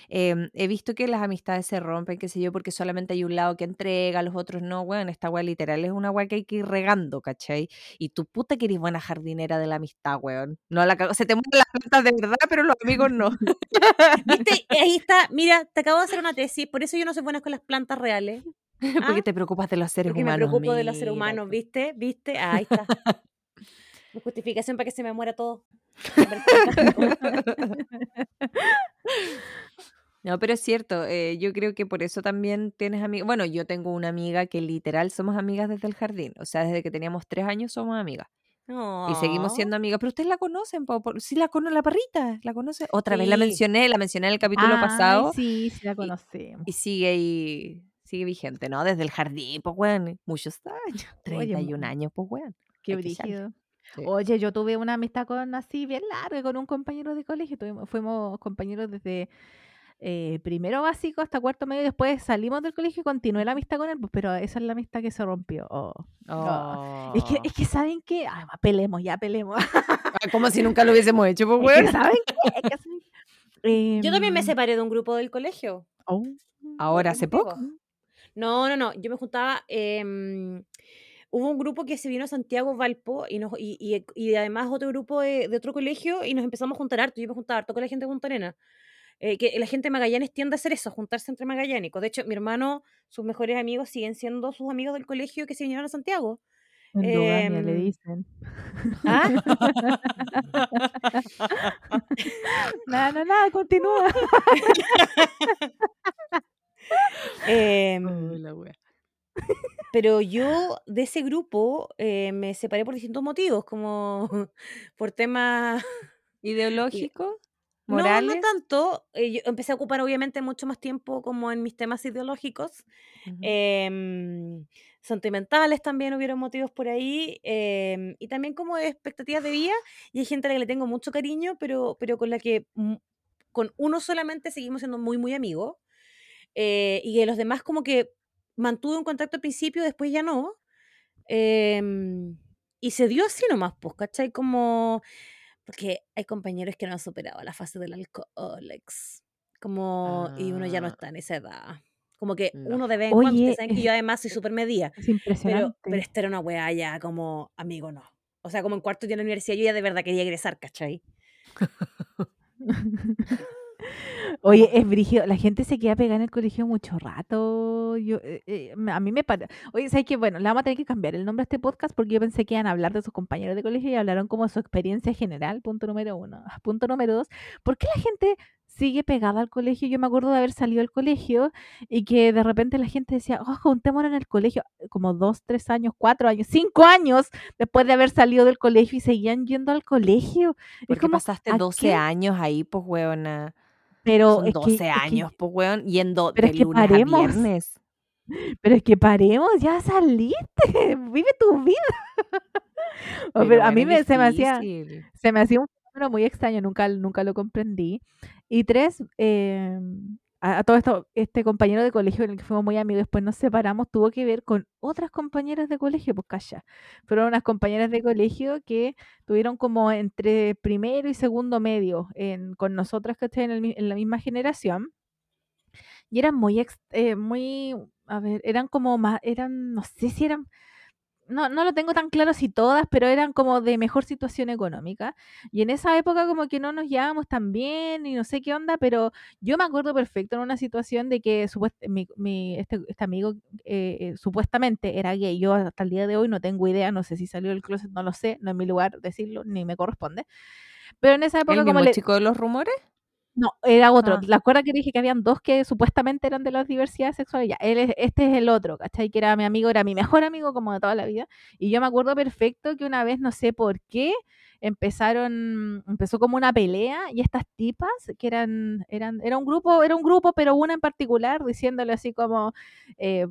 em, he visto que las amistades se rompen, qué sé yo, porque solamente hay un lado que entrega, los otros no, weón, esta weá literal es una weá que hay que ir regando, ¿cachai? Y tu puta que eres buena jardinera de la amistad, weón. No la cago- se te mueren las plantas de verdad, pero los amigos no. *laughs* ¿Viste? Ahí está, mira, te acabo de hacer una tesis, por eso yo no soy buena con las plantas reales. *laughs* porque Ah, te preocupas de los seres Porque me humanos. preocupo de los seres humanos. ¿viste? ¿Viste? Ah, ahí está. Mi justificación para que se me muera todo. *laughs* No, pero es cierto, eh, yo creo que por eso también tienes amigas. Bueno, yo tengo una amiga que literal somos amigas desde el jardín, o sea, desde que teníamos tres años somos amigas y seguimos siendo amigas, pero ustedes la conocen, por- sí la cono la perrita, la conoce. Otra vez la mencioné, la mencioné en el capítulo Ay, pasado sí, sí la conocemos. y sigue ahí, sigue vigente, ¿no? Desde el jardín, pues, weón, muchos años, Oye, 31 mu- años, pues, weón. Qué brígido. Sí. Oye, yo tuve una amistad con así bien larga con un compañero de colegio. Tuvimos, fuimos compañeros desde eh, primero básico hasta cuarto medio. Después salimos del colegio y continué la amistad con él, pues, pero esa es la amistad que se rompió. Oh. Es que, Oh. es que saben que, pelemos, ya pelemos. Ah, Como si nunca lo hubiésemos hecho, pues, *laughs* Es weón. ¿saben qué? Es que saben- *laughs* Yo también me Em, separé de un grupo del colegio. oh, Ahora, ¿Por qué hace poco. No, no, no. Yo me juntaba. em, hubo un grupo que se vino a Santiago Valpo y, nos, y, y- y además otro grupo de, de otro colegio y nos empezamos a juntar harto. Yo me juntaba harto con la gente de Punta Arenas. eh, que la gente de Magallanes tiende a hacer eso, juntarse entre magallánicos. De hecho, mi hermano, sus mejores amigos siguen siendo sus amigos del colegio que se vinieron a Santiago. Endogamia le Em, dicen. ¿Ah? *laughs* Nada, nada, nada, continúa. *laughs* Em, la wea. Pero yo de ese grupo eh, me separé por distintos motivos, como *laughs* por temas ¿Ideológico? No, ¿Morales? no tanto. eh, yo empecé a ocupar obviamente mucho más tiempo como en mis temas ideológicos. Ujú. em, sentimentales también hubieron motivos por ahí. em, y también como de expectativas de vida. Y hay gente a la que le tengo mucho cariño, pero, pero con la que mm, con uno solamente seguimos siendo muy, muy amigos. eh, y de los demás como que mantuve un contacto al principio, después ya no. em, y se dio así nomás, pues, ¿cachai? Como... Porque hay compañeros que no han superado la fase del alcohol, ex. Como, y uno ya no Ah. está en esa edad. Como que No. uno de vez en cuando, Oye, saben que yo además soy súper medida. Es Pero, impresionante. pero esta era una weá ya como, amigo, no. O sea, como en cuarto día en la universidad yo ya de verdad quería egresar, ¿cachai? *laughs* Oye, es brígido. La gente se queda pegada en el colegio mucho rato. Yo, eh, eh, a mí me parece. Oye, ¿sabes qué? Bueno, le vamos a tener que cambiar el nombre a este podcast porque yo pensé que iban a hablar de sus compañeros de colegio y hablaron como de su experiencia general. Punto número uno. *laughs* Punto número dos. ¿Por qué la gente sigue pegada al colegio? Yo me acuerdo de haber salido del colegio y que de repente la gente decía, oh, juntémonos en el colegio. Como dos, tres años, cuatro años, cinco años después de haber salido del colegio y seguían yendo al colegio. Es Porque como, pasaste ¿a 12 qué? años ahí, pues, weona. Pero Son es 12 que, es que años, pues, weón, yendo pero de es que lunes paremos. a viernes. *laughs* Pero es que paremos, ya saliste, *laughs* vive tu vida. *laughs* Oh, Pero pero a mí me, se me hacía, se me hacía un fenómeno muy extraño, nunca, nunca lo comprendí. Y tres, eh, a, todo esto, este compañero de colegio en el que fuimos muy amigos, después nos separamos, tuvo que ver con otras compañeras de colegio, pues calla. Fueron unas compañeras de colegio que tuvieron como entre primero y segundo medio con nosotras que mi- en la misma generación. Y eran muy, ex- eh, muy, a ver, eran como más, eran, no sé si eran, no, no lo tengo tan claro si todas, pero eran como de mejor situación económica. Y en esa época como que no nos llevábamos tan bien y no sé qué onda, pero yo me acuerdo perfecto en una situación de que mi, mi- este, este amigo eh, eh, supuestamente era gay. Yo hasta el día de hoy no tengo idea, no sé si salió del closet, no lo sé, no es mi lugar decirlo, ni me corresponde. Pero en esa época ¿El como mismo le... chico de los rumores? No, era otro. Ah. ¿La acuerdas que dije que habían dos que supuestamente eran de las diversidades sexuales? Ya, él es- este es el otro, ¿cachai? Que era mi amigo, era mi mejor amigo como de toda la vida. Y yo me acuerdo perfecto que una vez, no sé por qué, empezaron, empezó como una pelea y estas tipas, que eran, eran, era un grupo, era un grupo, pero una en particular, diciéndole así como, eh,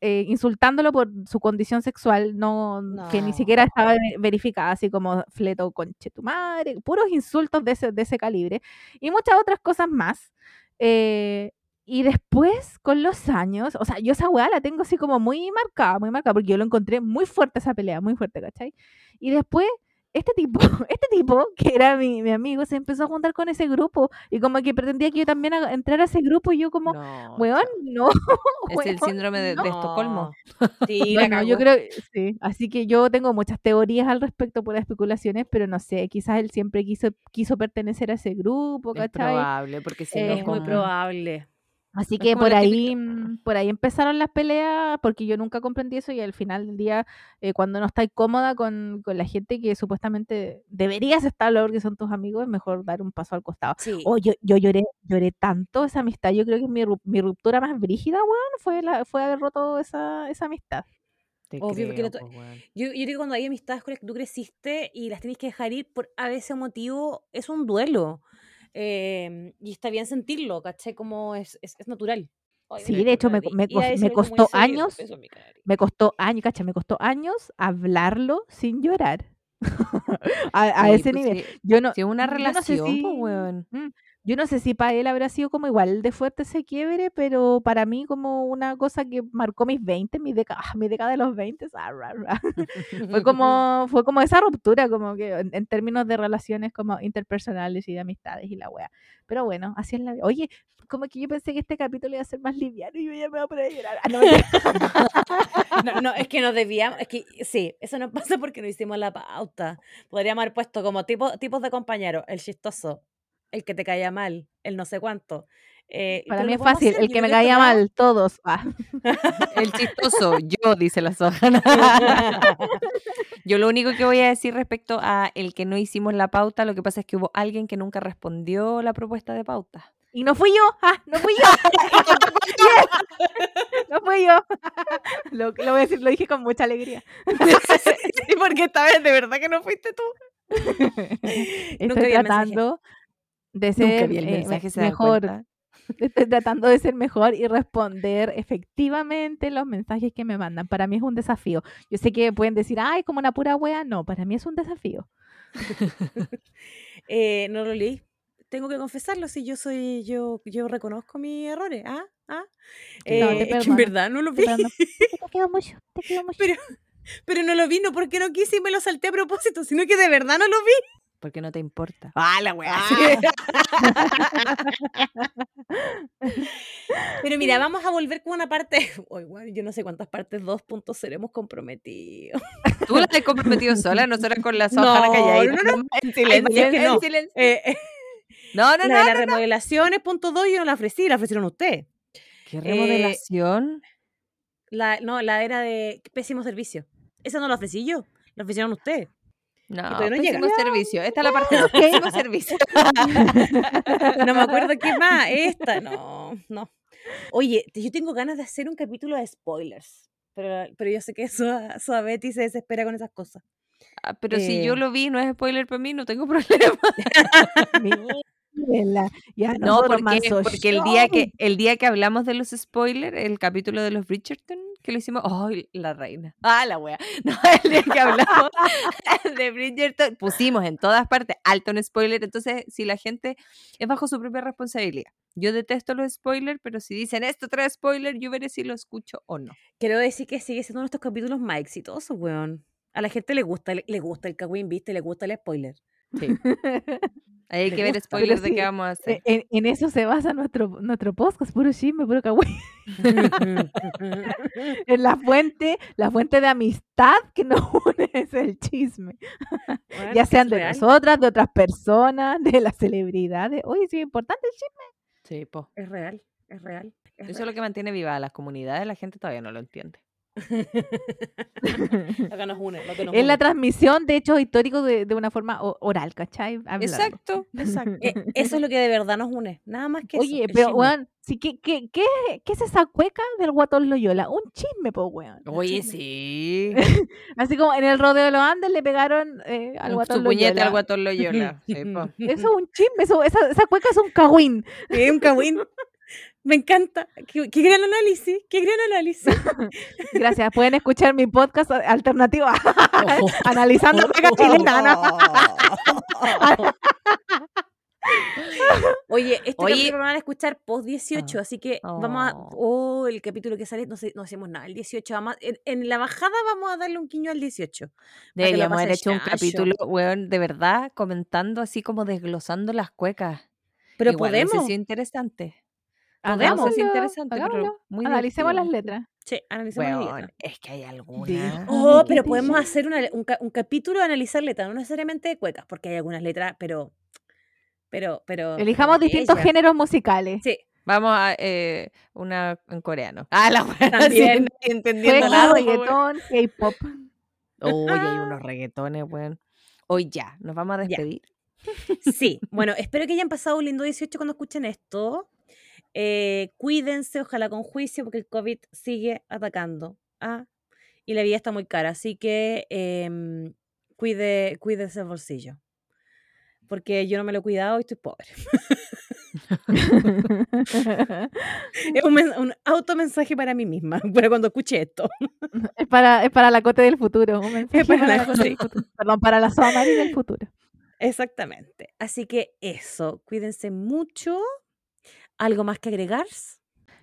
eh, insultándolo por su condición sexual, no, que ni siquiera estaba ve- verificada, así como fleto conche tu madre, puros insultos de ese, de ese calibre y muchas otras cosas más. Eh, y después, con los años, o sea, yo esa weá la tengo así como muy marcada, muy marcada, porque yo lo encontré muy fuerte esa pelea, muy fuerte, ¿cachai? Y después, este tipo, *laughs* este tipo, que era mi, mi amigo, se empezó a juntar con ese grupo y como que pretendía que yo también entrara a ese grupo y yo como, No, weón, no. *laughs* Es el síndrome de, de no". Estocolmo. *laughs* Sí, Bueno, yo creo, sí. Así que yo tengo muchas teorías al respecto por las especulaciones, pero no sé, quizás él siempre quiso, quiso pertenecer a ese grupo, Es ¿cachai? probable, porque si no Eh, Es muy como- probable. Así Es que por ahí, típica- mm, por ahí empezaron las peleas, porque yo nunca comprendí eso y al final del día, eh, cuando no estás cómoda con, con la gente que supuestamente deberías estar, porque son tus amigos, es mejor dar un paso al costado. Sí. Oh, yo, yo lloré, lloré tanto esa amistad, yo creo que mi, mi ruptura más brígida, weón, fue, la, fue haber roto esa, esa amistad. Te Obvio, porque creo, pues. Yo, yo creo que cuando hay amistades con las que tú creciste y las tienes que dejar ir por a veces motivo, es un duelo. Eh, y está bien sentirlo, ¿cachai? Como es, es, es natural. Ay, Sí, de hecho, me, me costó años, me costó años, cacha, me costó años hablarlo sin llorar. *laughs* a, a Sí, ese pues, nivel. Yo no, si una yo no sé relación, pues, mm, yo no sé si para él habrá sido como igual de fuerte ese quiebre, pero para mí como una cosa que marcó mis 20, mi década, mi década de los 20, *laughs* ah, ra, ra. fue *laughs* como fue como esa ruptura como que en, en términos de relaciones como interpersonales y de amistades y la wea. Pero bueno, así es la vida. Oye, como que yo pensé que este capítulo iba a ser más liviano y yo ya me voy a poner a llorar. Ah, *laughs* no, mentira. No, no, es que nos desviamos, es que sí, eso no pasa porque no hicimos la pauta. Podríamos haber puesto como tipo, tipos de compañeros, el chistoso, el que te caía mal, el no sé cuánto. Eh, Para mí es fácil, hacer, el yo que me caía mal, todos. Ah. *laughs* El chistoso, yo, dice la Sohana. *laughs* Yo lo único que voy a decir respecto a el que no hicimos la pauta, lo que pasa es que hubo alguien que nunca respondió la propuesta de pauta. Y no fui yo, ah, no fui yo. *laughs* Yes. No fui yo. Lo, lo voy a decir, lo dije con mucha alegría. Sí, porque esta vez de verdad que no fuiste tú. Estoy Nunca tratando de ser el eh, me- mensaje, ¿se dan mejor. Estoy *laughs* tratando de ser mejor y responder efectivamente los mensajes que me mandan. Para mí es un desafío. Yo sé que pueden decir, ay, como una pura wea. No, para mí es un desafío. *laughs* Eh, no lo leí. Tengo que confesarlo, si yo soy, yo, yo reconozco mis errores. ¿Ah? ¿Ah? Eh, No, te *laughs* es que en verdad no lo vi. Te quiero mucho, te quiero mucho. Pero, pero no lo vi, no porque no quise y me lo salté a propósito, sino que de verdad no lo vi. Porque no te importa. Ah, la weá. *laughs* Pero mira, vamos a volver con una parte. *laughs* Uy, bueno, yo no sé cuántas partes 2.0 hemos comprometido. Tú la has comprometido sola, nosotras con la *laughs* Sohana No, calladita. no, no. En Ay, silencio. en no. silencio. Eh, eh, No, no, la no. de las remodelaciones, punto 2, yo no la ofrecí, la ofrecieron ustedes. ¿Qué remodelación? La, no, la era de pésimo servicio. Esa no la ofrecí yo, la ofrecieron ustedes. No, no pésimo servicio. Esta es la parte de pésimo servicio. *laughs* No me acuerdo qué más. *laughs* Esta, no, no. Oye, yo tengo ganas de hacer un capítulo de spoilers. Pero, pero yo sé que eso, a- eso a Betty se desespera con esas cosas. Ah, Pero si yo Eh. lo vi, no es spoiler para mí, no tengo *laughs* problema. Ya No, porque, porque el día que el día que hablamos de los spoilers, el capítulo de los Bridgerton, que lo hicimos, ¡ay, la reina! ¡Ah, la wea! *laughs* No, el día que hablamos *laughs* de Bridgerton, pusimos en todas partes alto en spoiler, entonces si la gente es bajo su propia responsabilidad. Yo detesto los spoilers, pero si dicen esto trae spoiler, yo veré si lo escucho o no. Quiero decir que sigue siendo uno de estos capítulos más exitosos, weón. A la gente le gusta, le, le gusta el cagüín, viste, le gusta el spoiler. Sí. *laughs* Ahí hay que ver spoilers de qué vamos a hacer. Eh, En, en eso se basa nuestro, nuestro podcast, puro chisme, puro cagüey. *laughs* En la fuente, la fuente de amistad que nos *laughs* une es el chisme. Bueno, ya sean de real. nosotras, de otras personas, de las celebridades. Oye, sí, es importante el Sí, po. Es real, es real. es Eso es lo que mantiene viva a las comunidades, la gente todavía no lo entiende. *laughs* Lo que nos une, lo que nos es la transmisión de hechos históricos de, de una forma oral, ¿cachai? Hablando. Exacto, exacto. *laughs* Eh, eso es lo que de verdad nos une. Nada más que eso, Oye, pero weón, sí, ¿qué, qué, qué, qué es esa cueca del guatón Loyola? Un chisme, po, weón. Oye, sí. *laughs* Así como en el rodeo de los Andes le pegaron eh, al guatón Su puñete Loyola. al guatón Loyola. Sí, po. Eso es un chisme, eso, esa, esa cueca es un cagüín. Sí, un cagüín. Me encanta. Qué, qué gran análisis, qué gran análisis. *laughs* Gracias, pueden escuchar mi podcast alternativo *laughs* analizando cueca chilena. ¿no? *laughs* Oye, este Oye. capítulo lo van a escuchar post 18, así que vamos a. Oh. Oh, el capítulo que sale, no, sé, no hacemos nada. El 18, vamos a- en, en la bajada vamos a darle un quiño al 18. para que lo Deberíamos haber hecho un capítulo, weón, de verdad, comentando así como desglosando las cuecas. Pero Igual podemos. interesante. Podemos. No sé si Hagámoslo, interesante, pero muy Analicemos las letras. Sí, analicemos la Weón, letra. es que hay algunas. Oh, pero podemos hacer una, un, un capítulo de analizar letras, no necesariamente de cuecas, porque hay algunas letras, pero. Pero, pero. Elijamos pero distintos bellas. géneros musicales. Sí, Vamos a eh, una en coreano. *laughs* Ah, la weá. También. sí, entendiendo Cueca, nada. weón. reggaetón, K-pop. Uy, hay *laughs* unos reggaetones, weón. Hoy ya, nos vamos a Ya. despedir. Sí, *laughs* bueno, espero que hayan pasado un lindo 18 cuando escuchen esto. Eh, cuídense, ojalá con juicio, porque el COVID sigue atacando. ¿ah? Y la vida está muy cara, así que em, cuide, cuídese el bolsillo. Porque yo no me lo he cuidado y estoy pobre. *laughs* Es un, un automensaje para mí misma, *laughs* para cuando escuche esto. *laughs* es, para, es para la cote del futuro. un mensaje para para la cote del futuro. Perdón, para la Soamari del futuro. Exactamente. Así que eso, cuídense mucho. ¿Algo más que agregar?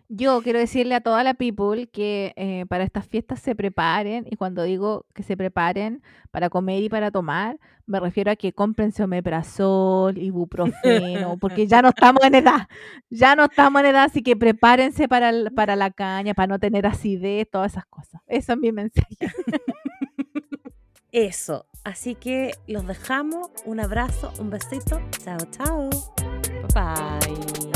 Yo quiero decirle a toda la people que eh, para estas fiestas se preparen, y cuando digo que se preparen para comer y para tomar, me refiero a que cómprense omeprazol, ibuprofeno, *laughs* porque ya no estamos en edad, ya no estamos en edad, así que prepárense para, el- para la caña, para no tener acidez, todas esas cosas. Eso es mi mensaje. *laughs* Eso. Así que los dejamos. Un abrazo, un besito. Chao, chao. Bye.